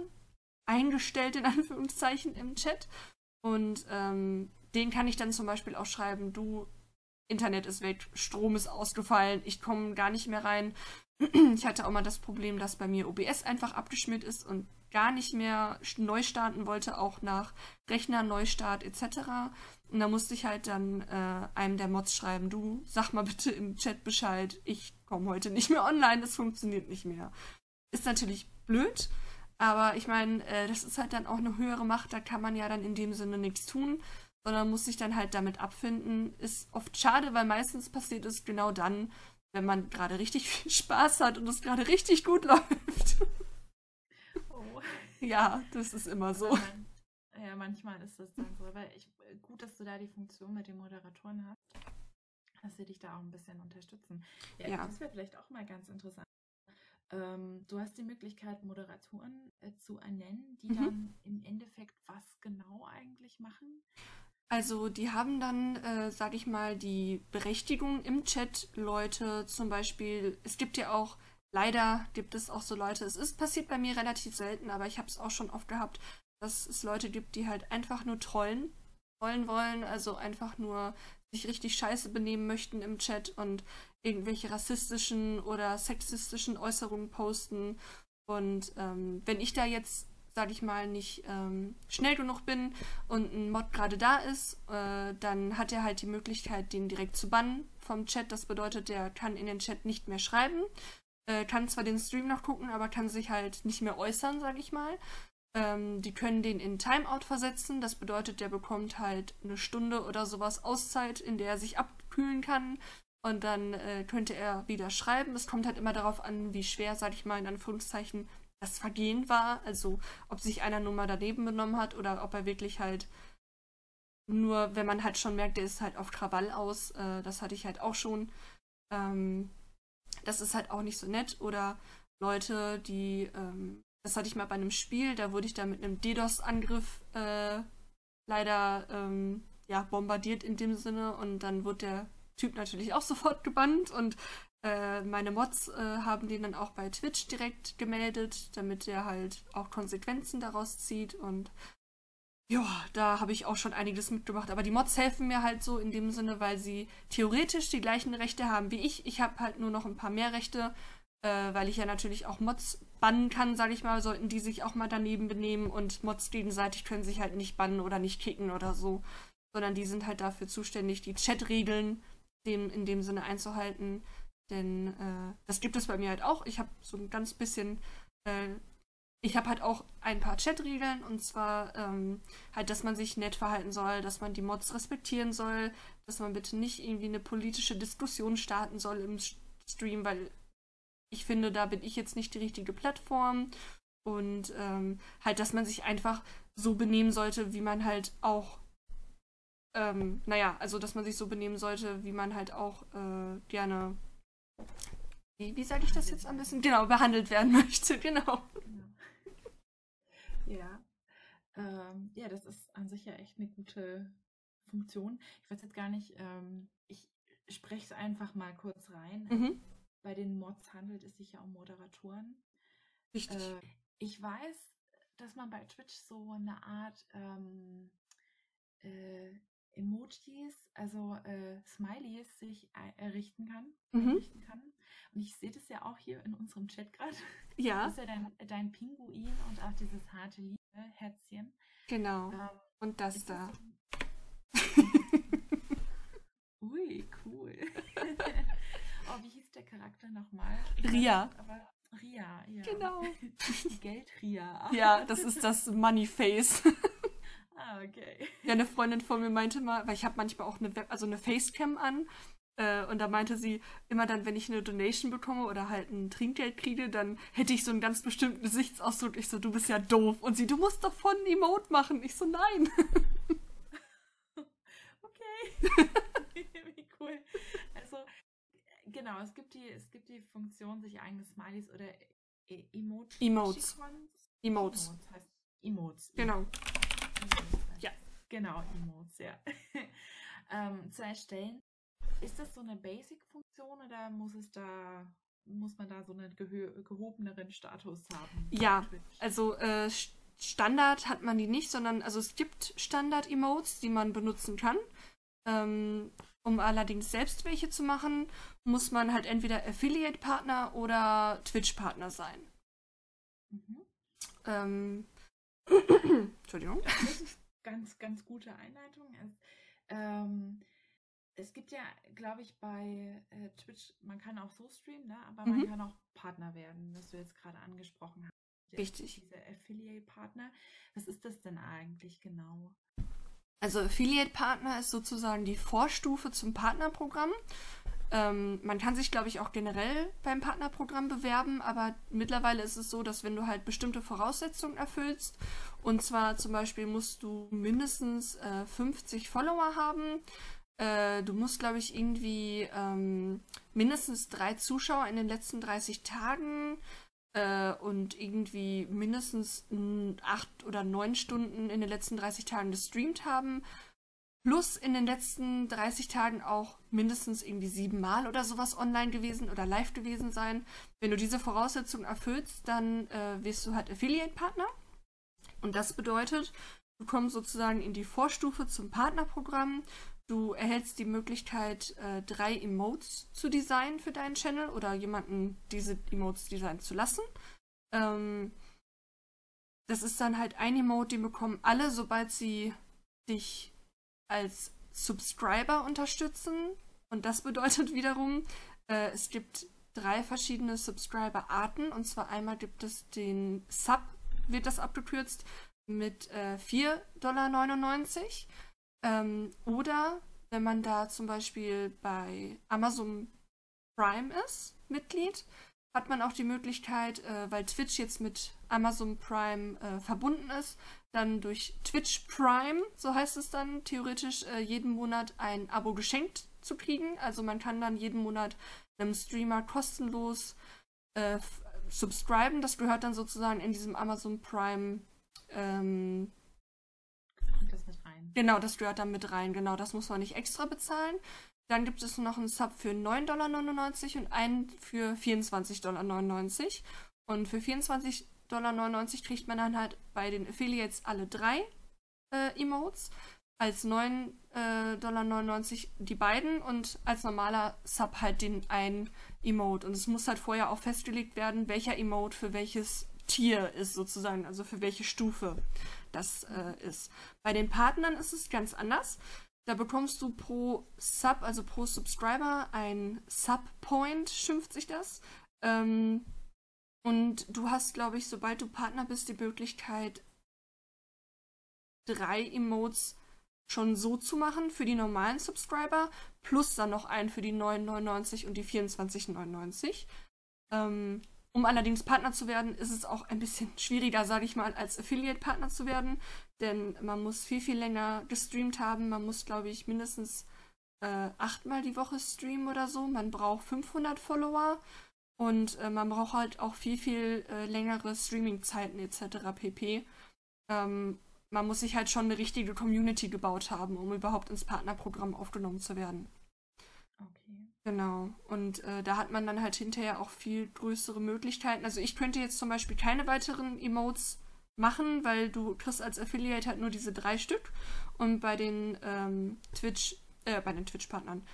eingestellt, in Anführungszeichen, im Chat. Und ähm, den kann ich dann zum Beispiel auch schreiben, du, Internet ist weg, Strom ist ausgefallen, ich komme gar nicht mehr rein. Ich hatte auch mal das Problem, dass bei mir OBS einfach abgeschmiert ist und gar nicht mehr neu starten wollte, auch nach Rechner, Neustart etc. Und da musste ich halt dann äh, einem der Mods schreiben, du sag mal bitte im Chat Bescheid, ich komme heute nicht mehr online, das funktioniert nicht mehr. Ist natürlich blöd, aber ich meine, äh, das ist halt dann auch eine höhere Macht, da kann man ja dann in dem Sinne nichts tun, sondern muss sich dann halt damit abfinden. Ist oft schade, weil meistens passiert es genau dann, wenn man gerade richtig viel Spaß hat und es gerade richtig gut läuft. Oh. Ja, das ist immer so. Ja, manchmal ist das dann so. Aber ich, gut, dass du da die Funktion mit den Moderatoren hast, dass sie dich da auch ein bisschen unterstützen. Ja, ja. das wäre vielleicht auch mal ganz interessant. Ähm, du hast die Möglichkeit, Moderatoren äh, zu ernennen, die mhm. dann im Endeffekt was genau eigentlich machen. Also die haben dann, äh, sage ich mal, die Berechtigung im Chat, Leute zum Beispiel, es gibt ja auch, leider gibt es auch so Leute, es ist passiert bei mir relativ selten, aber ich habe es auch schon oft gehabt, dass es Leute gibt, die halt einfach nur trollen, trollen wollen, also einfach nur sich richtig scheiße benehmen möchten im Chat und irgendwelche rassistischen oder sexistischen Äußerungen posten. Und ähm, wenn ich da jetzt sage ich mal, nicht ähm, schnell genug bin und ein Mod gerade da ist, äh, dann hat er halt die Möglichkeit, den direkt zu bannen vom Chat. Das bedeutet, der kann in den Chat nicht mehr schreiben, äh, kann zwar den Stream noch gucken, aber kann sich halt nicht mehr äußern, sage ich mal. Ähm, die können den in Timeout versetzen. Das bedeutet, der bekommt halt eine Stunde oder sowas Auszeit, in der er sich abkühlen kann. Und dann äh, könnte er wieder schreiben. Es kommt halt immer darauf an, wie schwer, sage ich mal, in Anführungszeichen das Vergehen war. Also ob sich einer nur mal daneben benommen hat oder ob er wirklich halt nur, wenn man halt schon merkt, der ist halt auf Krawall aus. Äh, das hatte ich halt auch schon. Ähm, das ist halt auch nicht so nett. Oder Leute, die, ähm, das hatte ich mal bei einem Spiel, da wurde ich da mit einem DDoS-Angriff äh, leider ähm, ja, bombardiert in dem Sinne und dann wurde der Typ natürlich auch sofort gebannt und äh, meine Mods äh, haben den dann auch bei Twitch direkt gemeldet, damit er halt auch Konsequenzen daraus zieht. Und ja, da habe ich auch schon einiges mitgemacht. Aber die Mods helfen mir halt so in dem Sinne, weil sie theoretisch die gleichen Rechte haben wie ich. Ich habe halt nur noch ein paar mehr Rechte, äh, weil ich ja natürlich auch Mods bannen kann, sage ich mal, sollten die sich auch mal daneben benehmen. Und Mods gegenseitig können sich halt nicht bannen oder nicht kicken oder so. Sondern die sind halt dafür zuständig, die Chat-Regeln in dem Sinne einzuhalten. Denn äh, das gibt es bei mir halt auch. Ich habe so ein ganz bisschen, äh, ich habe halt auch ein paar Chat-Regeln und zwar ähm, halt, dass man sich nett verhalten soll, dass man die Mods respektieren soll, dass man bitte nicht irgendwie eine politische Diskussion starten soll im Stream, weil ich finde, da bin ich jetzt nicht die richtige Plattform und ähm, halt, dass man sich einfach so benehmen sollte, wie man halt auch ähm, naja, also dass man sich so benehmen sollte, wie man halt auch äh, gerne wie, wie sage ich das jetzt am besten? Genau, behandelt werden möchte, genau. Ja. Ähm, ja, das ist an sich ja echt eine gute Funktion. Ich weiß jetzt gar nicht, ähm, ich spreche es einfach mal kurz rein. Mhm. Bei den Mods handelt es sich ja um Moderatoren. Richtig. Äh, ich weiß, dass man bei Twitch so eine Art ähm, äh, Emojis, also äh, Smileys sich errichten kann, mhm. errichten kann. Und ich sehe das ja auch hier in unserem Chat gerade. Ja. Das ist ja dein, dein Pinguin und auch dieses harte Liebe-Herzchen. Genau. Ähm, und das da. Das Ui, cool. oh, wie hieß der Charakter nochmal? Ria. Aber Ria, ja. Genau. Geld-Ria. Ja, das ist das Money-Face. Ah, okay. Ja, eine Freundin von mir meinte mal, weil ich habe manchmal auch eine, Web also eine Facecam an. Äh, und da meinte sie, immer dann, wenn ich eine Donation bekomme oder halt ein Trinkgeld kriege, dann hätte ich so einen ganz bestimmten Gesichtsausdruck. Ich so, du bist ja doof. Und sie, du musst doch von Emote machen. Ich so, nein. okay. Wie cool. Also, genau, es gibt die, es gibt die Funktion, sich eigene Smileys oder e Emotes. Emotes. Emotes. Emotes heißt Emotes. Genau. Ja. Genau, Emotes, ja. ähm, zu erstellen. Ist das so eine Basic-Funktion oder muss es da muss man da so einen gehobeneren Status haben? Ja, also äh, Standard hat man die nicht, sondern also es gibt Standard-Emotes, die man benutzen kann. Ähm, um allerdings selbst welche zu machen, muss man halt entweder Affiliate-Partner oder Twitch-Partner sein. Mhm. Ähm, Entschuldigung. Das ist ganz, ganz gute Einleitung. Es, ähm, es gibt ja, glaube ich, bei äh, Twitch, man kann auch so streamen, ne? aber mhm. man kann auch Partner werden, was du jetzt gerade angesprochen hast. Richtig. Diese Affiliate-Partner. Was ist das denn eigentlich genau? Also Affiliate-Partner ist sozusagen die Vorstufe zum Partnerprogramm. Ähm, man kann sich, glaube ich, auch generell beim Partnerprogramm bewerben, aber mittlerweile ist es so, dass wenn du halt bestimmte Voraussetzungen erfüllst, und zwar zum Beispiel musst du mindestens äh, 50 Follower haben, äh, du musst, glaube ich, irgendwie ähm, mindestens drei Zuschauer in den letzten 30 Tagen äh, und irgendwie mindestens acht oder neun Stunden in den letzten 30 Tagen gestreamt haben. Plus in den letzten 30 Tagen auch mindestens irgendwie siebenmal oder sowas online gewesen oder live gewesen sein. Wenn du diese Voraussetzungen erfüllst, dann äh, wirst du halt Affiliate-Partner. Und das bedeutet, du kommst sozusagen in die Vorstufe zum Partnerprogramm. Du erhältst die Möglichkeit, äh, drei Emotes zu designen für deinen Channel oder jemanden diese Emotes designen zu lassen. Ähm, das ist dann halt ein Emote, den bekommen alle, sobald sie dich als Subscriber unterstützen. Und das bedeutet wiederum, äh, es gibt drei verschiedene Subscriber-Arten. Und zwar einmal gibt es den Sub, wird das abgekürzt, mit äh, 4,99 Dollar. Ähm, oder wenn man da zum Beispiel bei Amazon Prime ist, Mitglied, hat man auch die Möglichkeit, äh, weil Twitch jetzt mit Amazon Prime äh, verbunden ist, dann durch Twitch Prime, so heißt es dann, theoretisch äh, jeden Monat ein Abo geschenkt zu kriegen. Also man kann dann jeden Monat einem Streamer kostenlos äh, subscriben. Das gehört dann sozusagen in diesem Amazon Prime ähm, rein. Genau, das gehört dann mit rein. Genau, das muss man nicht extra bezahlen. Dann gibt es noch einen Sub für 9,99 Dollar und einen für 24,99 Dollar. Und für 24,99 Dollar kriegt man dann halt bei den Affiliates alle drei äh, Emotes. Als 9,99 äh, Dollar die beiden und als normaler Sub halt den einen Emote. Und es muss halt vorher auch festgelegt werden, welcher Emote für welches Tier ist sozusagen, also für welche Stufe das äh, ist. Bei den Partnern ist es ganz anders. Da bekommst du pro Sub, also pro Subscriber, ein Sub-Point, schimpft sich das. Ähm, und du hast, glaube ich, sobald du Partner bist, die Möglichkeit, drei Emotes schon so zu machen für die normalen Subscriber, plus dann noch einen für die 9,99 und die 24,99. Ähm, um allerdings Partner zu werden, ist es auch ein bisschen schwieriger, sage ich mal, als Affiliate-Partner zu werden. Denn man muss viel, viel länger gestreamt haben. Man muss, glaube ich, mindestens äh, achtmal die Woche streamen oder so. Man braucht 500 Follower. Und äh, man braucht halt auch viel, viel äh, längere Streaming-Zeiten etc. pp. Ähm, man muss sich halt schon eine richtige Community gebaut haben, um überhaupt ins Partnerprogramm aufgenommen zu werden. Okay. Genau. Und äh, da hat man dann halt hinterher auch viel größere Möglichkeiten. Also ich könnte jetzt zum Beispiel keine weiteren Emotes machen, weil du kriegst als Affiliate halt nur diese drei Stück. Und bei den ähm, Twitch, äh, bei den Twitch-Partnern,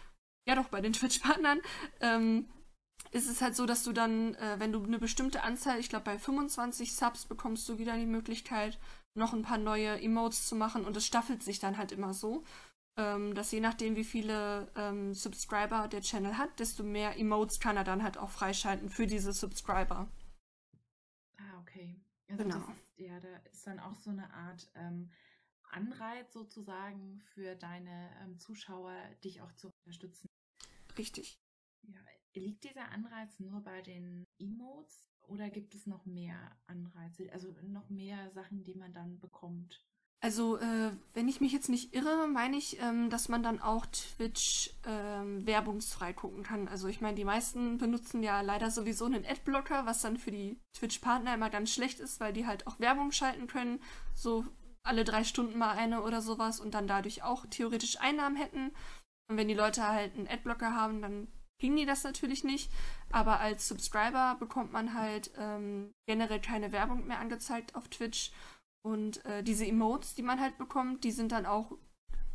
ja doch, bei den Twitch-Partnern, ähm, ist es halt so, dass du dann, äh, wenn du eine bestimmte Anzahl, ich glaube bei 25 Subs bekommst du wieder die Möglichkeit, noch ein paar neue Emotes zu machen und es staffelt sich dann halt immer so ähm, dass je nachdem, wie viele ähm, Subscriber der Channel hat, desto mehr Emotes kann er dann halt auch freischalten für diese Subscriber. Ah, okay. Also genau. Ist, ja, da ist dann auch so eine Art ähm, Anreiz sozusagen für deine ähm, Zuschauer, dich auch zu unterstützen. Richtig. Ja, liegt dieser Anreiz nur bei den Emotes oder gibt es noch mehr Anreize, also noch mehr Sachen, die man dann bekommt? Also, äh, wenn ich mich jetzt nicht irre, meine ich, ähm, dass man dann auch Twitch ähm, werbungsfrei gucken kann. Also, ich meine, die meisten benutzen ja leider sowieso einen Adblocker, was dann für die Twitch-Partner immer ganz schlecht ist, weil die halt auch Werbung schalten können. So alle drei Stunden mal eine oder sowas und dann dadurch auch theoretisch Einnahmen hätten. Und wenn die Leute halt einen Adblocker haben, dann kriegen die das natürlich nicht. Aber als Subscriber bekommt man halt ähm, generell keine Werbung mehr angezeigt auf Twitch. Und äh, diese Emotes, die man halt bekommt, die sind dann auch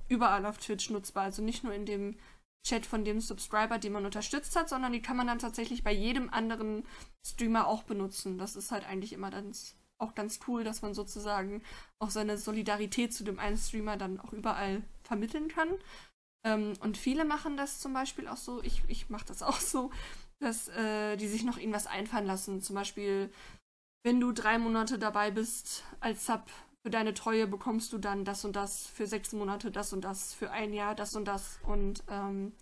überall auf Twitch nutzbar. Also nicht nur in dem Chat von dem Subscriber, den man unterstützt hat, sondern die kann man dann tatsächlich bei jedem anderen Streamer auch benutzen. Das ist halt eigentlich immer ganz, auch ganz cool, dass man sozusagen auch seine Solidarität zu dem einen Streamer dann auch überall vermitteln kann. Ähm, und viele machen das zum Beispiel auch so, ich, ich mache das auch so, dass äh, die sich noch irgendwas einfallen lassen. Zum Beispiel, wenn du drei Monate dabei bist als Sub, für deine Treue bekommst du dann das und das, für sechs Monate das und das, für ein Jahr das und das. Und ähm,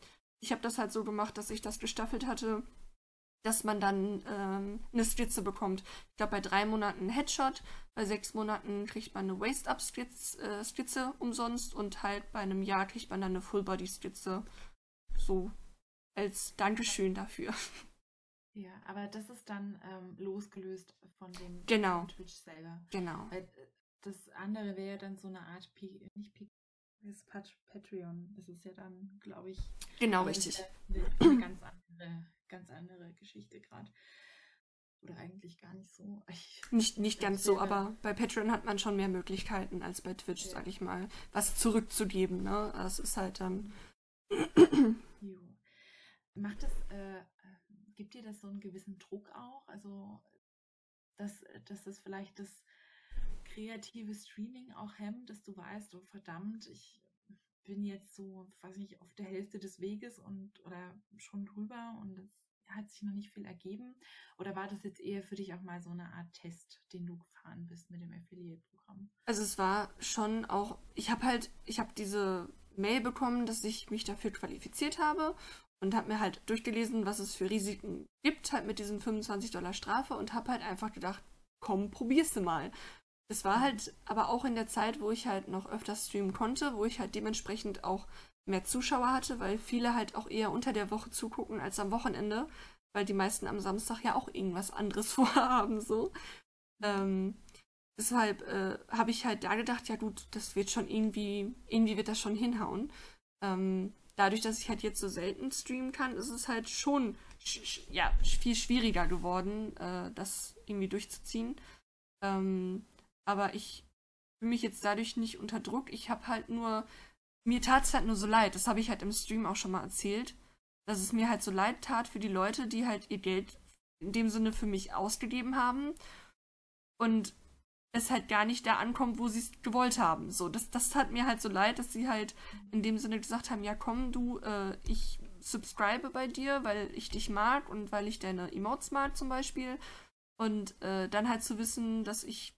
ich habe das halt so gemacht, dass ich das gestaffelt hatte, dass man dann ähm, eine Skizze bekommt. Ich glaube, bei drei Monaten Headshot, bei sechs Monaten kriegt man eine Waist-Up-Skizze äh, umsonst und halt bei einem Jahr kriegt man dann eine Full-Body-Skizze. So als Dankeschön dafür. Ja, aber das ist dann ähm, losgelöst von dem genau. Twitch selber. Genau. Weil äh, das andere wäre dann so eine Art, P nicht P ist Patreon. Das ist ja dann, glaube ich. Genau, richtig. eine ganz andere, ganz andere Geschichte gerade. Oder eigentlich gar nicht so. Ich, nicht nicht ganz so, aber bei Patreon hat man schon mehr Möglichkeiten als bei Twitch, ja. sage ich mal, was zurückzugeben. Ne? Das ist halt dann. jo. Macht das, äh, gibt dir das so einen gewissen Druck auch? Also, dass, dass das vielleicht das kreative Streaming auch hemmt, dass du weißt, oh verdammt, ich bin jetzt so, weiß nicht, auf der Hälfte des Weges und oder schon drüber und es hat sich noch nicht viel ergeben? Oder war das jetzt eher für dich auch mal so eine Art Test, den du gefahren bist mit dem Affiliate-Programm? Also es war schon auch, ich habe halt, ich habe diese Mail bekommen, dass ich mich dafür qualifiziert habe und habe mir halt durchgelesen, was es für Risiken gibt, halt mit diesen 25 Dollar Strafe und habe halt einfach gedacht, komm, probierst du mal. Es war halt aber auch in der Zeit, wo ich halt noch öfter streamen konnte, wo ich halt dementsprechend auch mehr Zuschauer hatte, weil viele halt auch eher unter der Woche zugucken als am Wochenende, weil die meisten am Samstag ja auch irgendwas anderes vorhaben, so. Ähm, deshalb äh, habe ich halt da gedacht, ja gut, das wird schon irgendwie, irgendwie wird das schon hinhauen. Ähm, dadurch, dass ich halt jetzt so selten streamen kann, ist es halt schon ja, viel schwieriger geworden, äh, das irgendwie durchzuziehen. Ähm, aber ich fühle mich jetzt dadurch nicht unter Druck. Ich habe halt nur, mir tat es halt nur so leid. Das habe ich halt im Stream auch schon mal erzählt, dass es mir halt so leid tat für die Leute, die halt ihr Geld in dem Sinne für mich ausgegeben haben und es halt gar nicht da ankommt, wo sie es gewollt haben. So, das, das tat mir halt so leid, dass sie halt in dem Sinne gesagt haben, ja komm, du, äh, ich subscribe bei dir, weil ich dich mag und weil ich deine Emotes mag zum Beispiel. Und äh, dann halt zu wissen, dass ich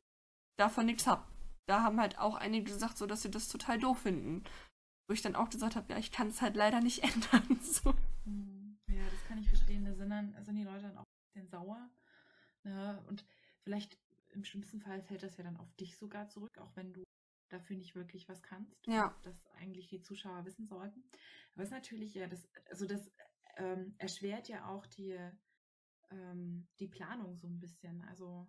davon nichts habe. Da haben halt auch einige gesagt, so dass sie das total doof finden. Wo ich dann auch gesagt habe, ja, ich kann es halt leider nicht ändern. So. Mhm. Ja, das kann ich verstehen. Da sind, dann, sind die Leute dann auch ein bisschen sauer. Ne? Und vielleicht im schlimmsten Fall fällt das ja dann auf dich sogar zurück, auch wenn du dafür nicht wirklich was kannst. Ja. Das eigentlich die Zuschauer wissen sollten. Aber es ist natürlich ja, das, also das ähm, erschwert ja auch die, ähm, die Planung so ein bisschen. Also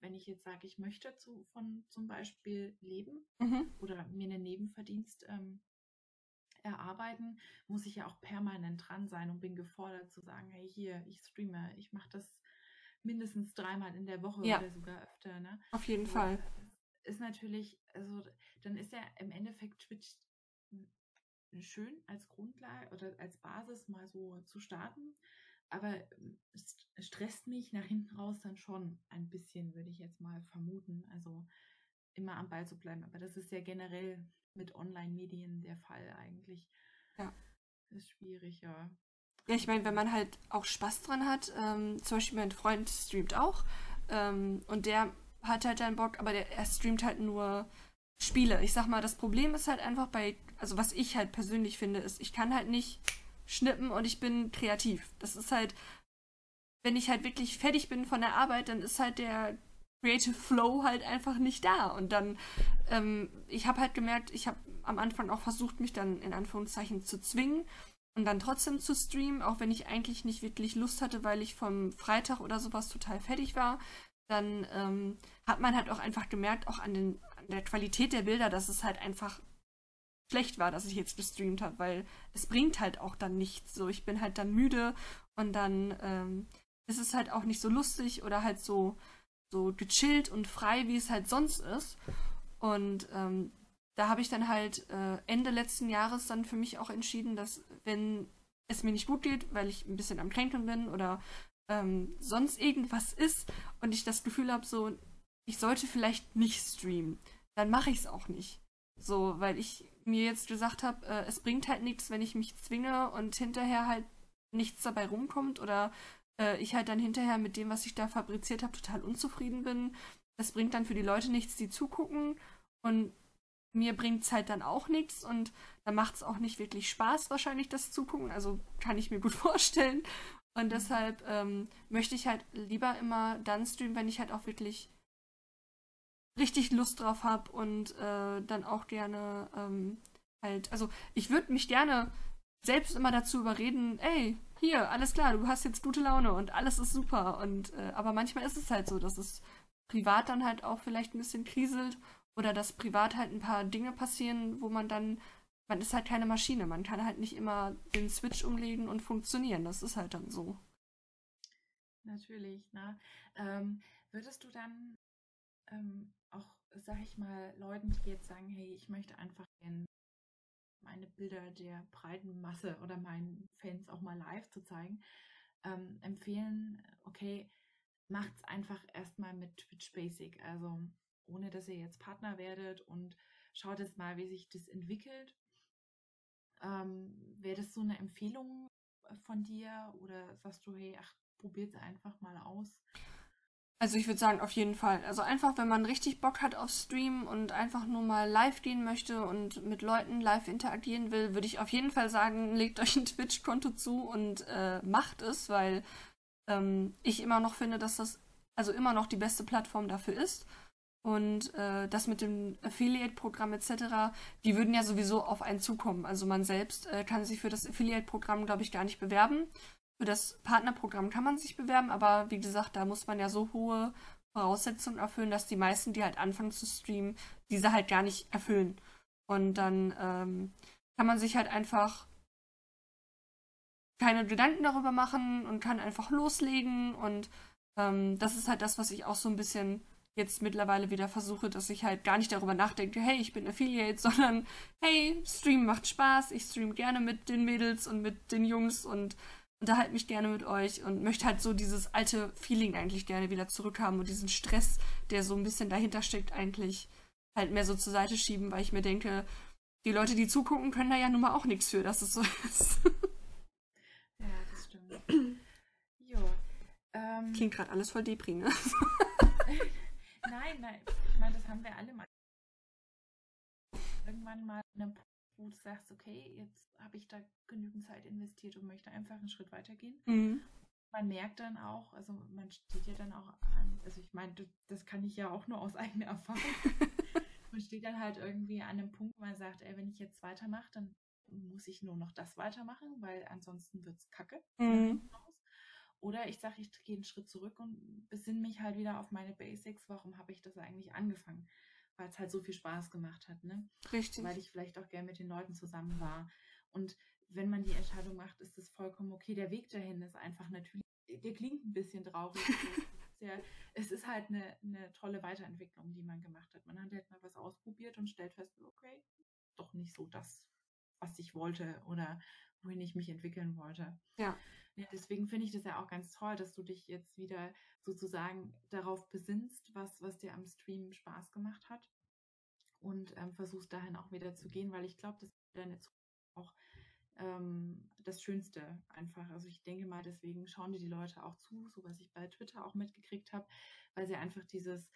wenn ich jetzt sage, ich möchte zu, von zum Beispiel leben mhm. oder mir einen Nebenverdienst ähm, erarbeiten, muss ich ja auch permanent dran sein und bin gefordert zu sagen, hey hier, ich streame, ich mache das mindestens dreimal in der Woche ja. oder sogar öfter. Ne? Auf jeden Aber Fall. Ist natürlich, also dann ist ja im Endeffekt Twitch schön als Grundlage oder als Basis mal so zu starten. Aber ähm, es stresst mich nach hinten raus dann schon ein bisschen, würde ich jetzt mal vermuten. Also immer am Ball zu bleiben. Aber das ist ja generell mit Online-Medien der Fall eigentlich. Ja. Das ist schwierig, ja. Ja, ich meine, wenn man halt auch Spaß dran hat, ähm, zum Beispiel mein Freund streamt auch ähm, und der hat halt dann Bock, aber der, er streamt halt nur Spiele. Ich sag mal, das Problem ist halt einfach bei, also was ich halt persönlich finde, ist, ich kann halt nicht schnippen und ich bin kreativ. Das ist halt, wenn ich halt wirklich fertig bin von der Arbeit, dann ist halt der Creative Flow halt einfach nicht da. Und dann, ähm, ich habe halt gemerkt, ich habe am Anfang auch versucht, mich dann in Anführungszeichen zu zwingen und dann trotzdem zu streamen, auch wenn ich eigentlich nicht wirklich Lust hatte, weil ich vom Freitag oder sowas total fertig war. Dann ähm, hat man halt auch einfach gemerkt, auch an den, der Qualität der Bilder, dass es halt einfach schlecht war, dass ich jetzt gestreamt habe, weil es bringt halt auch dann nichts. So, ich bin halt dann müde und dann ähm, ist es halt auch nicht so lustig oder halt so, so gechillt und frei, wie es halt sonst ist. Und ähm, da habe ich dann halt äh, Ende letzten Jahres dann für mich auch entschieden, dass wenn es mir nicht gut geht, weil ich ein bisschen am Kränkeln bin oder ähm, sonst irgendwas ist und ich das Gefühl habe, so, ich sollte vielleicht nicht streamen, dann mache ich es auch nicht. So, weil ich mir jetzt gesagt habe, äh, es bringt halt nichts, wenn ich mich zwinge und hinterher halt nichts dabei rumkommt oder äh, ich halt dann hinterher mit dem, was ich da fabriziert habe, total unzufrieden bin. Das bringt dann für die Leute nichts, die zugucken und mir bringt es halt dann auch nichts und dann macht es auch nicht wirklich Spaß, wahrscheinlich das Zugucken. Also kann ich mir gut vorstellen. Und deshalb ähm, möchte ich halt lieber immer dann streamen, wenn ich halt auch wirklich richtig Lust drauf habe und äh, dann auch gerne ähm, halt, also ich würde mich gerne selbst immer dazu überreden, ey, hier, alles klar, du hast jetzt gute Laune und alles ist super. Und äh, aber manchmal ist es halt so, dass es privat dann halt auch vielleicht ein bisschen kriselt oder dass privat halt ein paar Dinge passieren, wo man dann, man ist halt keine Maschine, man kann halt nicht immer den Switch umlegen und funktionieren. Das ist halt dann so. Natürlich, ne? Ähm, würdest du dann ähm, sag ich mal, Leuten, die jetzt sagen, hey, ich möchte einfach meine Bilder der breiten Masse oder meinen Fans auch mal live zu zeigen, ähm, empfehlen, okay, macht's einfach erstmal mit Twitch Basic. Also ohne dass ihr jetzt Partner werdet und schaut jetzt mal, wie sich das entwickelt. Ähm, Wäre das so eine Empfehlung von dir oder sagst du, hey, ach, probiert es einfach mal aus? Also ich würde sagen, auf jeden Fall. Also einfach, wenn man richtig Bock hat auf Stream und einfach nur mal live gehen möchte und mit Leuten live interagieren will, würde ich auf jeden Fall sagen, legt euch ein Twitch-Konto zu und äh, macht es, weil ähm, ich immer noch finde, dass das also immer noch die beste Plattform dafür ist. Und äh, das mit dem Affiliate-Programm etc., die würden ja sowieso auf einen zukommen. Also man selbst äh, kann sich für das Affiliate-Programm, glaube ich, gar nicht bewerben. Für das Partnerprogramm kann man sich bewerben, aber wie gesagt, da muss man ja so hohe Voraussetzungen erfüllen, dass die meisten, die halt anfangen zu streamen, diese halt gar nicht erfüllen. Und dann ähm, kann man sich halt einfach keine Gedanken darüber machen und kann einfach loslegen. Und ähm, das ist halt das, was ich auch so ein bisschen jetzt mittlerweile wieder versuche, dass ich halt gar nicht darüber nachdenke, hey, ich bin Affiliate, sondern hey, Stream macht Spaß, ich stream gerne mit den Mädels und mit den Jungs und unterhalte mich gerne mit euch und möchte halt so dieses alte Feeling eigentlich gerne wieder zurückhaben und diesen Stress, der so ein bisschen dahinter steckt, eigentlich halt mehr so zur Seite schieben, weil ich mir denke, die Leute, die zugucken, können da ja nun mal auch nichts für, dass es so ist. Ja, das stimmt. jo. Ähm, Klingt gerade alles voll Depri, ne? Nein, nein. Ich meine, das haben wir alle mal. Irgendwann mal Punkt, wo du sagst, okay, jetzt habe ich da genügend Zeit investiert und möchte einfach einen Schritt weitergehen. Mhm. Man merkt dann auch, also man steht ja dann auch an, also ich meine, das kann ich ja auch nur aus eigener Erfahrung. man steht dann halt irgendwie an einem Punkt, wo man sagt, ey, wenn ich jetzt weitermache, dann muss ich nur noch das weitermachen, weil ansonsten wird es kacke. Mhm. Oder ich sage, ich gehe einen Schritt zurück und besinne mich halt wieder auf meine Basics. Warum habe ich das eigentlich angefangen? Weil es halt so viel Spaß gemacht hat, ne? Richtig. Weil ich vielleicht auch gern mit den Leuten zusammen war. Und wenn man die Entscheidung macht, ist es vollkommen okay. Der Weg dahin ist einfach natürlich, der klingt ein bisschen traurig. Sehr, es ist halt eine, eine tolle Weiterentwicklung, die man gemacht hat. Man hat halt mal was ausprobiert und stellt fest, okay, doch nicht so das, was ich wollte oder wohin ich mich entwickeln wollte. Ja. Ja, deswegen finde ich das ja auch ganz toll, dass du dich jetzt wieder sozusagen darauf besinnst, was, was dir am Stream Spaß gemacht hat und ähm, versuchst dahin auch wieder zu gehen, weil ich glaube, das ist deine Zukunft auch ähm, das Schönste einfach. Also ich denke mal, deswegen schauen dir die Leute auch zu, so was ich bei Twitter auch mitgekriegt habe, weil sie einfach dieses,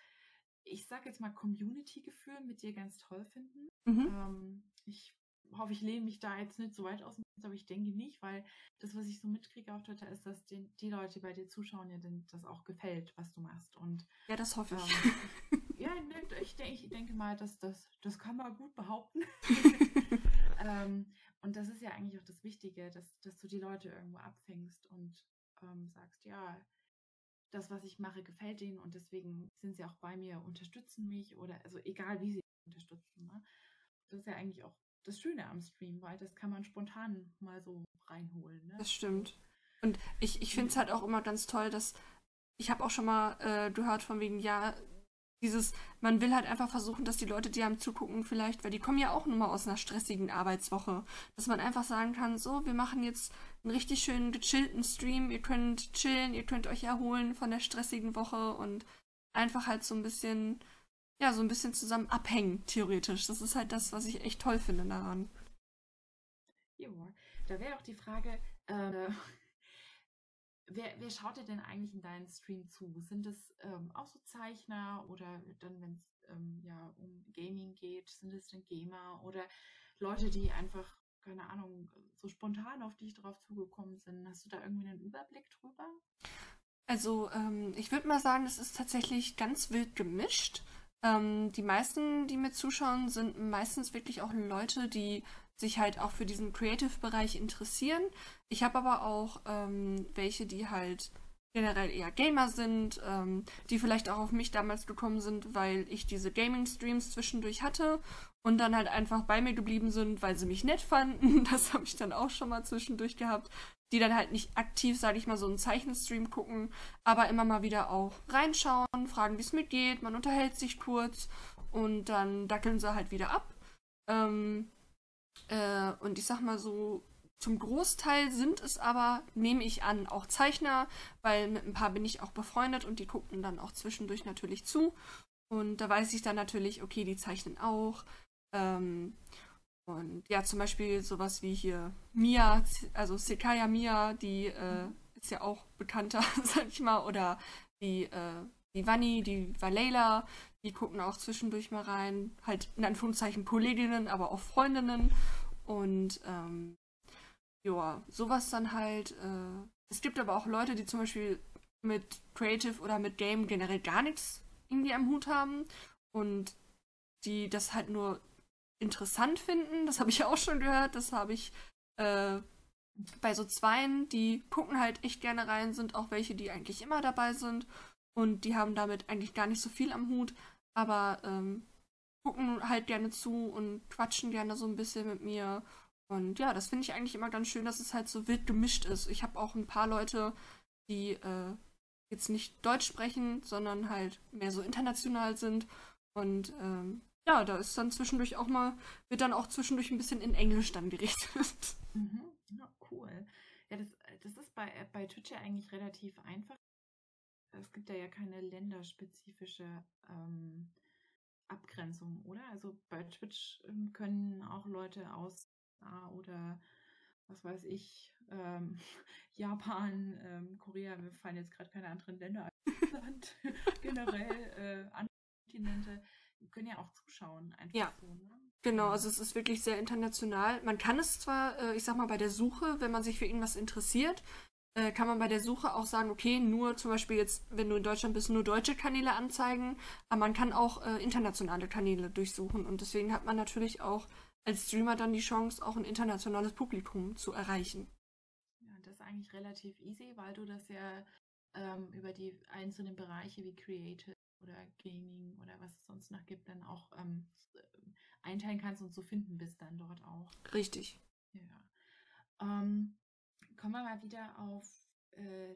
ich sage jetzt mal, Community-Gefühl mit dir ganz toll finden. Mhm. Ähm, ich hoffe, ich lehne mich da jetzt nicht so weit aus dem aber ich denke nicht, weil das, was ich so mitkriege auf Twitter, ist, dass den, die Leute, die bei dir zuschauen, ja das auch gefällt, was du machst. Und, ja, das hoffe ich. Ähm, ja, ne, ich, denke, ich denke mal, dass das, das kann man gut behaupten. ähm, und das ist ja eigentlich auch das Wichtige, dass, dass du die Leute irgendwo abfängst und ähm, sagst, ja, das, was ich mache, gefällt denen und deswegen sind sie auch bei mir, unterstützen mich oder also egal wie sie unterstützen. Ne? Das ist ja eigentlich auch das Schöne am Stream, weil das kann man spontan mal so reinholen. Ne? Das stimmt. Und ich, ich finde es halt auch immer ganz toll, dass ich habe auch schon mal äh, gehört von wegen, ja, dieses, man will halt einfach versuchen, dass die Leute, die einem zugucken, vielleicht, weil die kommen ja auch nur mal aus einer stressigen Arbeitswoche, dass man einfach sagen kann, so, wir machen jetzt einen richtig schönen gechillten Stream, ihr könnt chillen, ihr könnt euch erholen von der stressigen Woche und einfach halt so ein bisschen, ja, so ein bisschen zusammen abhängen, theoretisch. Das ist halt das, was ich echt toll finde daran. Ja, da wäre auch die Frage, äh, Wer, wer schaut dir denn eigentlich in deinen Stream zu? Sind es ähm, auch so Zeichner oder dann, wenn es ähm, ja um Gaming geht, sind es denn Gamer oder Leute, die einfach, keine Ahnung, so spontan auf dich drauf zugekommen sind? Hast du da irgendwie einen Überblick drüber? Also, ähm, ich würde mal sagen, es ist tatsächlich ganz wild gemischt. Ähm, die meisten, die mir zuschauen, sind meistens wirklich auch Leute, die sich halt auch für diesen Creative-Bereich interessieren. Ich habe aber auch ähm, welche, die halt generell eher Gamer sind, ähm, die vielleicht auch auf mich damals gekommen sind, weil ich diese Gaming-Streams zwischendurch hatte und dann halt einfach bei mir geblieben sind, weil sie mich nett fanden. Das habe ich dann auch schon mal zwischendurch gehabt. Die dann halt nicht aktiv, sage ich mal, so einen Zeichenstream gucken, aber immer mal wieder auch reinschauen, fragen, wie es mir geht, man unterhält sich kurz und dann dackeln sie halt wieder ab. Ähm, äh, und ich sag mal so, zum Großteil sind es aber, nehme ich an, auch Zeichner, weil mit ein paar bin ich auch befreundet und die gucken dann auch zwischendurch natürlich zu. Und da weiß ich dann natürlich, okay, die zeichnen auch. Ähm, und ja, zum Beispiel sowas wie hier Mia, also Sekaya Mia, die äh, ist ja auch bekannter, sag ich mal, oder die, äh, die Vanni, die Valela, die gucken auch zwischendurch mal rein. Halt in Anführungszeichen Kolleginnen, aber auch Freundinnen. Und ähm, ja, sowas dann halt. Äh, es gibt aber auch Leute, die zum Beispiel mit Creative oder mit Game generell gar nichts irgendwie am Hut haben und die das halt nur interessant finden. Das habe ich auch schon gehört. Das habe ich äh, bei so Zweien, die gucken halt echt gerne rein, sind auch welche, die eigentlich immer dabei sind und die haben damit eigentlich gar nicht so viel am Hut, aber ähm, gucken halt gerne zu und quatschen gerne so ein bisschen mit mir. Und ja, das finde ich eigentlich immer ganz schön, dass es halt so wild gemischt ist. Ich habe auch ein paar Leute, die äh, jetzt nicht Deutsch sprechen, sondern halt mehr so international sind. Und ähm, ja, da ist dann zwischendurch auch mal, wird dann auch zwischendurch ein bisschen in Englisch dann gerichtet. Mhm. Ja, cool. Ja, das, das ist bei, bei Twitch ja eigentlich relativ einfach es gibt ja, keine länderspezifische ähm, Abgrenzung, oder? Also bei Twitch ähm, können auch Leute aus ah, oder was weiß ich, ähm, Japan, ähm, Korea, mir fallen jetzt gerade keine anderen Länder ein, generell äh, andere Kontinente, können ja auch zuschauen. Einfach ja. So, ne? Genau, also es ist wirklich sehr international. Man kann es zwar, äh, ich sag mal, bei der Suche, wenn man sich für irgendwas interessiert, äh, kann man bei der Suche auch sagen, okay, nur zum Beispiel jetzt, wenn du in Deutschland bist, nur deutsche Kanäle anzeigen, aber man kann auch äh, internationale Kanäle durchsuchen und deswegen hat man natürlich auch als Streamer dann die Chance, auch ein internationales Publikum zu erreichen. Ja, das ist eigentlich relativ easy, weil du das ja ähm, über die einzelnen Bereiche wie Creative oder Gaming oder was es sonst noch gibt, dann auch ähm, einteilen kannst und zu finden bist dann dort auch. Richtig. Ja. Ähm, Kommen wir mal wieder auf äh,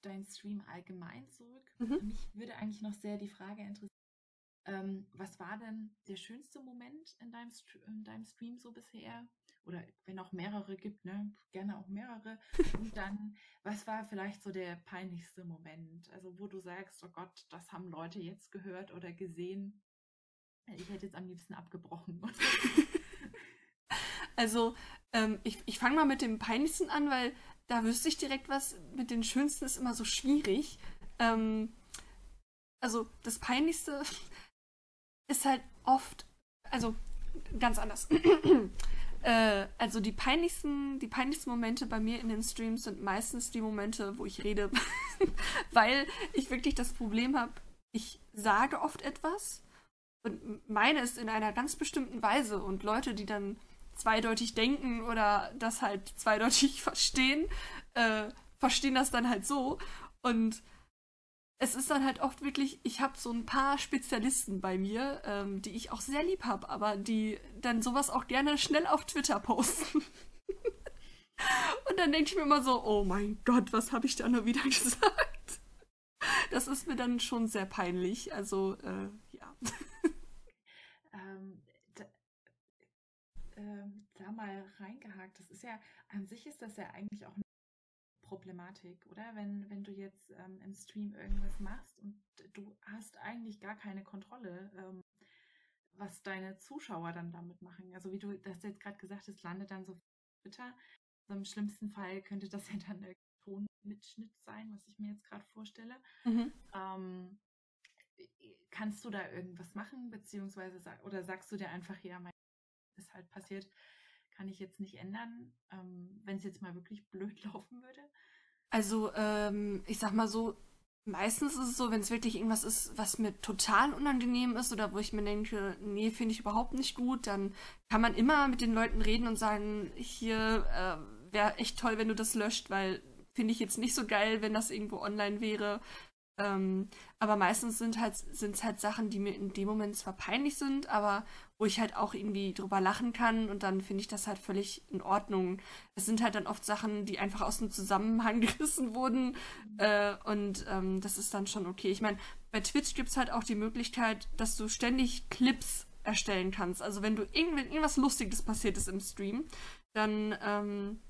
deinen Stream allgemein zurück. Mhm. Mich würde eigentlich noch sehr die Frage interessieren, ähm, was war denn der schönste Moment in deinem, in deinem Stream so bisher? Oder wenn auch mehrere gibt, ne? gerne auch mehrere. Und dann, was war vielleicht so der peinlichste Moment? Also wo du sagst, oh Gott, das haben Leute jetzt gehört oder gesehen. Ich hätte jetzt am liebsten abgebrochen. Also, ähm, ich, ich fange mal mit dem Peinlichsten an, weil da wüsste ich direkt was. Mit den Schönsten ist immer so schwierig. Ähm, also, das Peinlichste ist halt oft, also ganz anders. Äh, also die peinlichsten, die peinlichsten Momente bei mir in den Streams sind meistens die Momente, wo ich rede, weil ich wirklich das Problem habe, ich sage oft etwas und meine es in einer ganz bestimmten Weise und Leute, die dann zweideutig denken oder das halt zweideutig verstehen, äh, verstehen das dann halt so. Und es ist dann halt oft wirklich, ich habe so ein paar Spezialisten bei mir, ähm, die ich auch sehr lieb habe, aber die dann sowas auch gerne schnell auf Twitter posten. Und dann denke ich mir immer so, oh mein Gott, was habe ich da nur wieder gesagt? Das ist mir dann schon sehr peinlich. Also, äh, ja. Ähm, da, ähm, da mal reingehakt, das ist ja, an sich ist das ja eigentlich auch Problematik, oder? Wenn, wenn du jetzt ähm, im Stream irgendwas machst und du hast eigentlich gar keine Kontrolle, ähm, was deine Zuschauer dann damit machen. Also wie du das jetzt gerade gesagt hast, landet dann so Twitter. Also Im schlimmsten Fall könnte das ja dann ein Tonmitschnitt sein, was ich mir jetzt gerade vorstelle. Mhm. Ähm, kannst du da irgendwas machen, beziehungsweise oder sagst du dir einfach, ja, mein ist halt passiert, kann ich jetzt nicht ändern, ähm, wenn es jetzt mal wirklich blöd laufen würde? Also, ähm, ich sag mal so, meistens ist es so, wenn es wirklich irgendwas ist, was mir total unangenehm ist oder wo ich mir denke, nee, finde ich überhaupt nicht gut, dann kann man immer mit den Leuten reden und sagen, hier äh, wäre echt toll, wenn du das löscht, weil finde ich jetzt nicht so geil, wenn das irgendwo online wäre. Ähm, aber meistens sind halt es halt Sachen, die mir in dem Moment zwar peinlich sind, aber wo ich halt auch irgendwie drüber lachen kann und dann finde ich das halt völlig in Ordnung. Es sind halt dann oft Sachen, die einfach aus dem Zusammenhang gerissen wurden äh, und ähm, das ist dann schon okay. Ich meine, bei Twitch gibt es halt auch die Möglichkeit, dass du ständig Clips erstellen kannst. Also wenn du irgend, wenn irgendwas Lustiges passiert ist im Stream, dann ähm,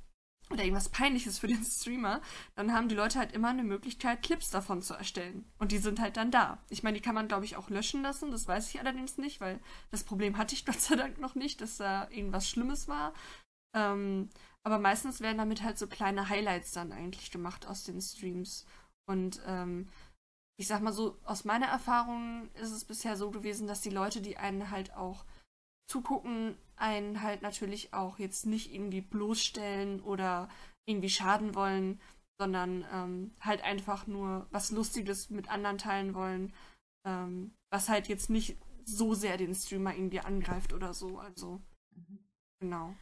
oder irgendwas Peinliches für den Streamer, dann haben die Leute halt immer eine Möglichkeit, Clips davon zu erstellen. Und die sind halt dann da. Ich meine, die kann man, glaube ich, auch löschen lassen. Das weiß ich allerdings nicht, weil das Problem hatte ich Gott sei Dank noch nicht, dass da irgendwas Schlimmes war. Ähm, aber meistens werden damit halt so kleine Highlights dann eigentlich gemacht aus den Streams. Und ähm, ich sag mal so, aus meiner Erfahrung ist es bisher so gewesen, dass die Leute, die einen halt auch zugucken, einen halt natürlich auch jetzt nicht irgendwie bloßstellen oder irgendwie schaden wollen, sondern ähm, halt einfach nur was Lustiges mit anderen teilen wollen, ähm, was halt jetzt nicht so sehr den Streamer irgendwie angreift oder so. Also, mhm. genau.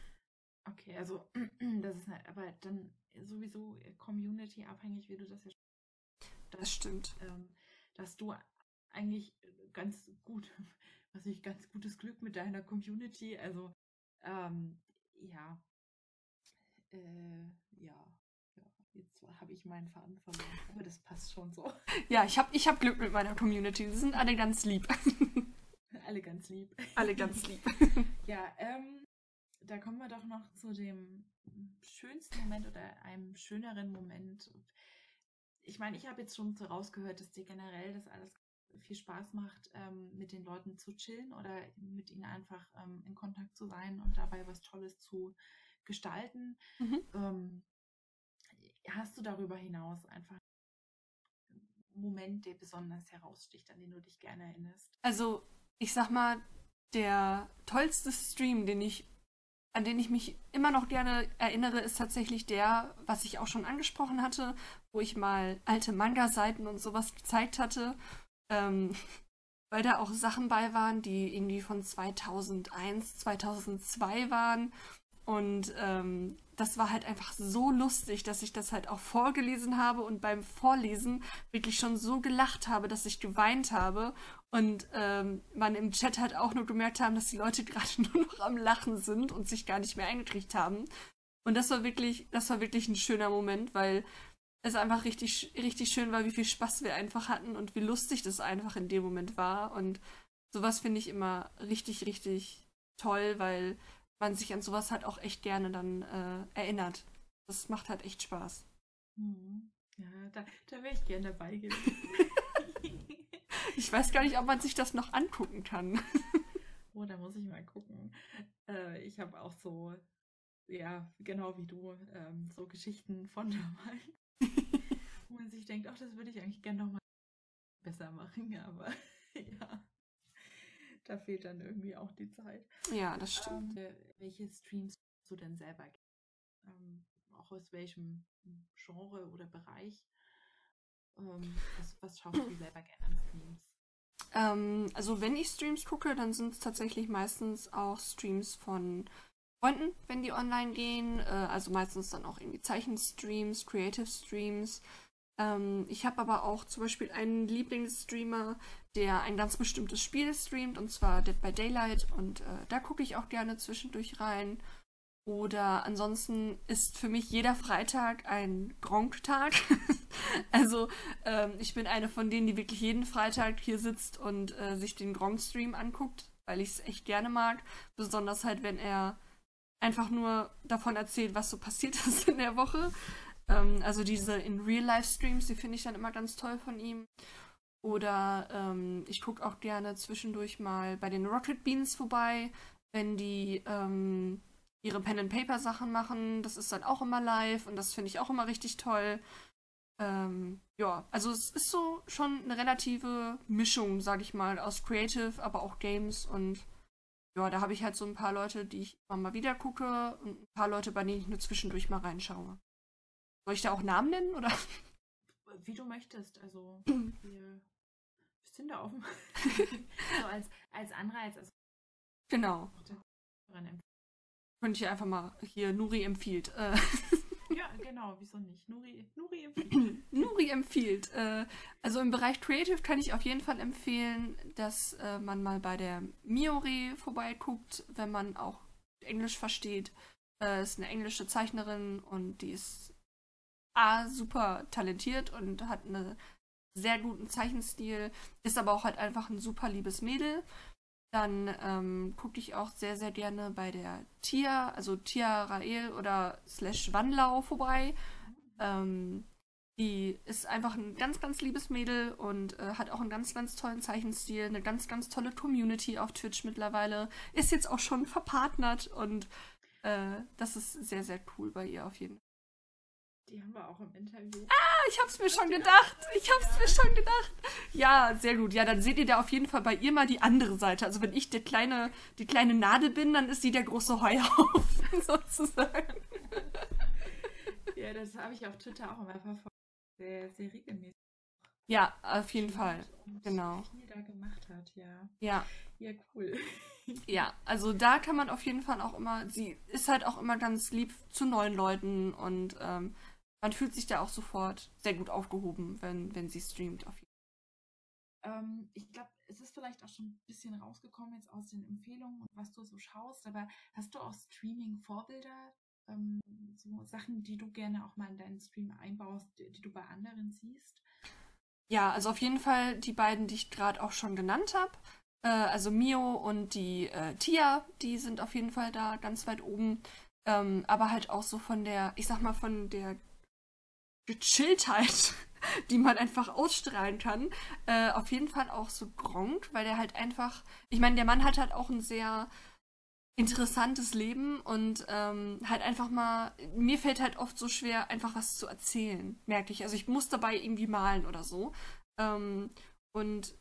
Okay, also das ist halt, aber dann sowieso Community abhängig, wie du das ja das, das stimmt. Ähm, dass du eigentlich ganz gut was ich ganz gutes Glück mit deiner Community. Also ähm, ja, äh, ja, ja, jetzt habe ich meinen Faden verloren, aber das passt schon so. Ja, ich habe ich hab Glück mit meiner Community. Sie sind alle ganz lieb. alle ganz lieb. Alle ganz lieb. ja, ähm, da kommen wir doch noch zu dem schönsten Moment oder einem schöneren Moment. Ich meine, ich habe jetzt schon so rausgehört, dass dir generell das alles viel Spaß macht, ähm, mit den Leuten zu chillen oder mit ihnen einfach ähm, in Kontakt zu sein und dabei was Tolles zu gestalten. Mhm. Ähm, hast du darüber hinaus einfach einen Moment, der besonders heraussticht, an den du dich gerne erinnerst? Also, ich sag mal, der tollste Stream, den ich an den ich mich immer noch gerne erinnere, ist tatsächlich der, was ich auch schon angesprochen hatte, wo ich mal alte Manga-Seiten und sowas gezeigt hatte ähm, weil da auch Sachen bei waren, die irgendwie von 2001, 2002 waren. Und ähm, das war halt einfach so lustig, dass ich das halt auch vorgelesen habe und beim Vorlesen wirklich schon so gelacht habe, dass ich geweint habe. Und ähm, man im Chat halt auch nur gemerkt haben, dass die Leute gerade nur noch am Lachen sind und sich gar nicht mehr eingekriegt haben. Und das war wirklich, das war wirklich ein schöner Moment, weil es einfach richtig, richtig schön war, wie viel Spaß wir einfach hatten und wie lustig das einfach in dem Moment war. Und sowas finde ich immer richtig, richtig toll, weil man sich an sowas halt auch echt gerne dann äh, erinnert. Das macht halt echt Spaß. Mhm. Ja, da, da wäre ich gerne dabei gewesen. ich weiß gar nicht, ob man sich das noch angucken kann. oh, da muss ich mal gucken. Äh, ich habe auch so, ja, genau wie du, ähm, so Geschichten von damals. Wo man sich denkt, ach, das würde ich eigentlich gerne nochmal besser machen, aber ja, da fehlt dann irgendwie auch die Zeit. Ja, das stimmt. Ähm, welche Streams du denn selber ähm, auch aus welchem Genre oder Bereich? Ähm, was, was schaust du selber gerne an Streams? Ähm, also wenn ich Streams gucke, dann sind es tatsächlich meistens auch Streams von Freunden, wenn die online gehen. Äh, also meistens dann auch irgendwie Zeichenstreams, Creative Streams. Ähm, ich habe aber auch zum Beispiel einen Lieblingsstreamer, der ein ganz bestimmtes Spiel streamt, und zwar Dead by Daylight. Und äh, da gucke ich auch gerne zwischendurch rein. Oder ansonsten ist für mich jeder Freitag ein Gronk-Tag. also ähm, ich bin eine von denen, die wirklich jeden Freitag hier sitzt und äh, sich den Gronk-Stream anguckt, weil ich es echt gerne mag. Besonders halt, wenn er einfach nur davon erzählt, was so passiert ist in der Woche. Ähm, also diese in Real-Life-Streams, die finde ich dann immer ganz toll von ihm. Oder ähm, ich gucke auch gerne zwischendurch mal bei den Rocket Beans vorbei, wenn die ähm, ihre Pen-and-Paper-Sachen machen. Das ist dann auch immer live und das finde ich auch immer richtig toll. Ähm, ja, also es ist so schon eine relative Mischung, sag ich mal, aus Creative, aber auch Games und ja, da habe ich halt so ein paar Leute, die ich immer mal wieder gucke und ein paar Leute, bei denen ich nur zwischendurch mal reinschaue. Soll ich da auch Namen nennen oder? Wie du möchtest. Also wir sind da offen. so als, als Anreiz. Also genau. Könnte ich einfach mal hier Nuri empfiehlt. Genau, wieso nicht? Nuri, Nuri empfiehlt. Nuri empfiehlt. Äh, also im Bereich Creative kann ich auf jeden Fall empfehlen, dass äh, man mal bei der Miore vorbeiguckt, wenn man auch Englisch versteht. Äh, ist eine englische Zeichnerin und die ist A, super talentiert und hat einen sehr guten Zeichenstil, ist aber auch halt einfach ein super liebes Mädel. Dann ähm, gucke ich auch sehr, sehr gerne bei der Tia, also Tia Rael oder slash Wanlau vorbei. Ähm, die ist einfach ein ganz, ganz liebes Mädel und äh, hat auch einen ganz, ganz tollen Zeichenstil, eine ganz, ganz tolle Community auf Twitch mittlerweile. Ist jetzt auch schon verpartnert und äh, das ist sehr, sehr cool bei ihr auf jeden Fall. Die haben wir auch im Interview. Ah, ich hab's mir schon gedacht. Ich hab's ja. mir schon gedacht. Ja, sehr gut. Ja, dann seht ihr da auf jeden Fall bei ihr mal die andere Seite. Also wenn ich der kleine, die kleine Nadel bin, dann ist sie der große Heuhaufen sozusagen. Ja, das habe ich auf Twitter auch immer verfolgt. Sehr, sehr regelmäßig. Ja, auf jeden Fall. Genau. viel da gemacht hat, ja. Ja. Ja, cool. Ja, also da kann man auf jeden Fall auch immer, sie ist halt auch immer ganz lieb zu neuen Leuten und ähm, man fühlt sich da auch sofort sehr gut aufgehoben, wenn, wenn sie streamt. Auf jeden ähm, ich glaube, es ist vielleicht auch schon ein bisschen rausgekommen jetzt aus den Empfehlungen und was du so schaust, aber hast du auch Streaming-Vorbilder, ähm, so Sachen, die du gerne auch mal in deinen Stream einbaust, die, die du bei anderen siehst? Ja, also auf jeden Fall die beiden, die ich gerade auch schon genannt habe. Äh, also Mio und die äh, Tia, die sind auf jeden Fall da ganz weit oben. Ähm, aber halt auch so von der, ich sag mal, von der Gechilltheit, die man einfach ausstrahlen kann. Äh, auf jeden Fall auch so Gronk, weil der halt einfach, ich meine, der Mann hat halt auch ein sehr interessantes Leben und ähm, halt einfach mal, mir fällt halt oft so schwer, einfach was zu erzählen, merke ich. Also ich muss dabei irgendwie malen oder so. Ähm, und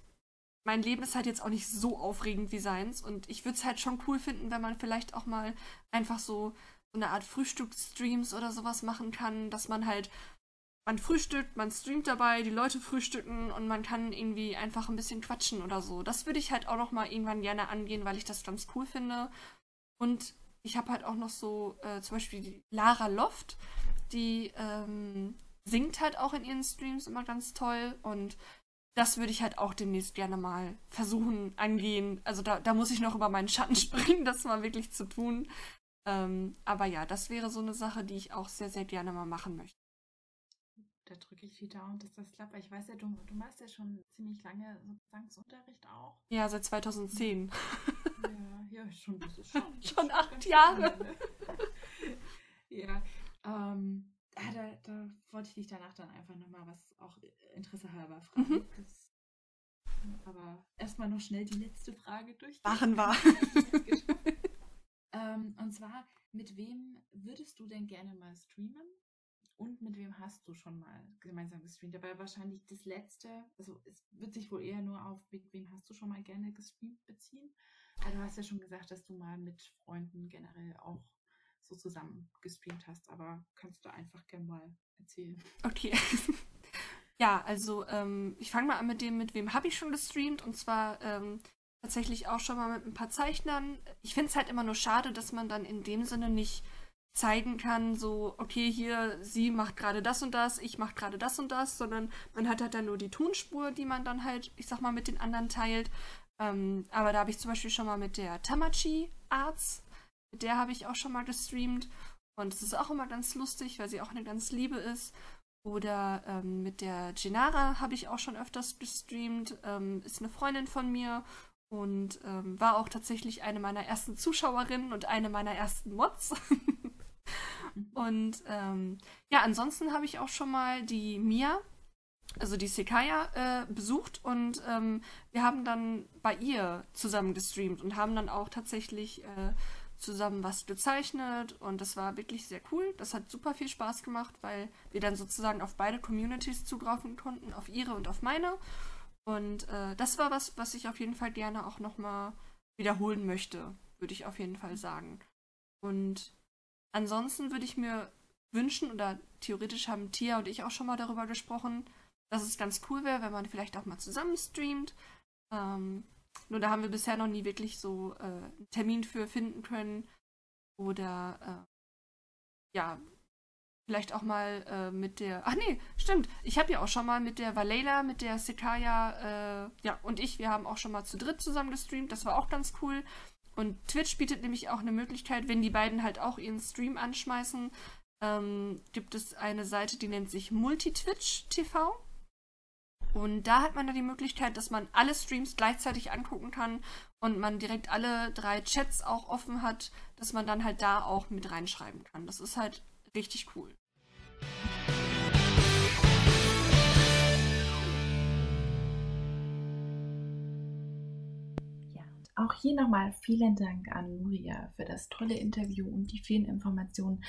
mein Leben ist halt jetzt auch nicht so aufregend wie seins und ich würde es halt schon cool finden, wenn man vielleicht auch mal einfach so, so eine Art Frühstücksstreams oder sowas machen kann, dass man halt man frühstückt, man streamt dabei, die Leute frühstücken und man kann irgendwie einfach ein bisschen quatschen oder so. Das würde ich halt auch noch mal irgendwann gerne angehen, weil ich das ganz cool finde. Und ich habe halt auch noch so äh, zum Beispiel Lara Loft, die ähm, singt halt auch in ihren Streams immer ganz toll und das würde ich halt auch demnächst gerne mal versuchen angehen. Also da, da muss ich noch über meinen Schatten springen, das mal wirklich zu tun. Ähm, aber ja, das wäre so eine Sache, die ich auch sehr, sehr gerne mal machen möchte da drücke ich die Daumen, dass das klappt. Ich weiß ja, du, du machst ja schon ziemlich lange Gesangsunterricht auch. Ja, seit 2010. Ja, ja schon, schon, schon acht Jahre. Ja, ähm, ah, da, da, wollte ich dich danach dann einfach nochmal was auch Interesse halber fragen. Mhm. Das, aber erstmal noch schnell die letzte Frage durch. Machen wir. ähm, und zwar, mit wem würdest du denn gerne mal streamen? Und mit wem hast du schon mal gemeinsam gestreamt? Dabei wahrscheinlich das letzte, also es wird sich wohl eher nur auf, mit wem hast du schon mal gerne gestreamt beziehen. Aber du hast ja schon gesagt, dass du mal mit Freunden generell auch so zusammen gestreamt hast, aber kannst du einfach gerne mal erzählen. Okay. ja, also ähm, ich fange mal an mit dem, mit wem habe ich schon gestreamt und zwar ähm, tatsächlich auch schon mal mit ein paar Zeichnern. Ich finde es halt immer nur schade, dass man dann in dem Sinne nicht zeigen kann, so, okay, hier, sie macht gerade das und das, ich mache gerade das und das, sondern man hat halt dann nur die Tonspur, die man dann halt, ich sag mal, mit den anderen teilt. Ähm, aber da habe ich zum Beispiel schon mal mit der Tamachi Arts, mit der habe ich auch schon mal gestreamt. Und es ist auch immer ganz lustig, weil sie auch eine ganz Liebe ist. Oder ähm, mit der Genara habe ich auch schon öfters gestreamt. Ähm, ist eine Freundin von mir und ähm, war auch tatsächlich eine meiner ersten Zuschauerinnen und eine meiner ersten Mods. und ähm, ja, ansonsten habe ich auch schon mal die Mia, also die Sekaya, äh, besucht und ähm, wir haben dann bei ihr zusammen gestreamt und haben dann auch tatsächlich äh, zusammen was gezeichnet und das war wirklich sehr cool. Das hat super viel Spaß gemacht, weil wir dann sozusagen auf beide Communities zugreifen konnten, auf ihre und auf meine. Und äh, das war was, was ich auf jeden Fall gerne auch nochmal wiederholen möchte, würde ich auf jeden Fall sagen. Und ansonsten würde ich mir wünschen, oder theoretisch haben Tia und ich auch schon mal darüber gesprochen, dass es ganz cool wäre, wenn man vielleicht auch mal zusammen streamt. Ähm, nur da haben wir bisher noch nie wirklich so äh, einen Termin für finden können. Oder äh, ja, vielleicht auch mal äh, mit der. Ach nee, stimmt. Ich habe ja auch schon mal mit der Valela, mit der Sekaya, äh, ja, und ich, wir haben auch schon mal zu dritt zusammen gestreamt. Das war auch ganz cool. Und Twitch bietet nämlich auch eine Möglichkeit, wenn die beiden halt auch ihren Stream anschmeißen, ähm, gibt es eine Seite, die nennt sich Multitwitch TV. Und da hat man dann die Möglichkeit, dass man alle Streams gleichzeitig angucken kann und man direkt alle drei Chats auch offen hat, dass man dann halt da auch mit reinschreiben kann. Das ist halt richtig cool. Auch hier nochmal vielen Dank an Nuria für das tolle Interview und die vielen Informationen.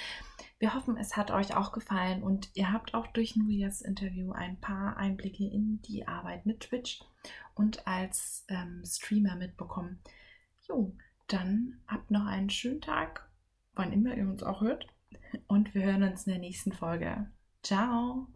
Wir hoffen, es hat euch auch gefallen und ihr habt auch durch Nurias Interview ein paar Einblicke in die Arbeit mit Twitch und als ähm, Streamer mitbekommen. Jo, dann habt noch einen schönen Tag, wann immer ihr uns auch hört. Und wir hören uns in der nächsten Folge. Ciao!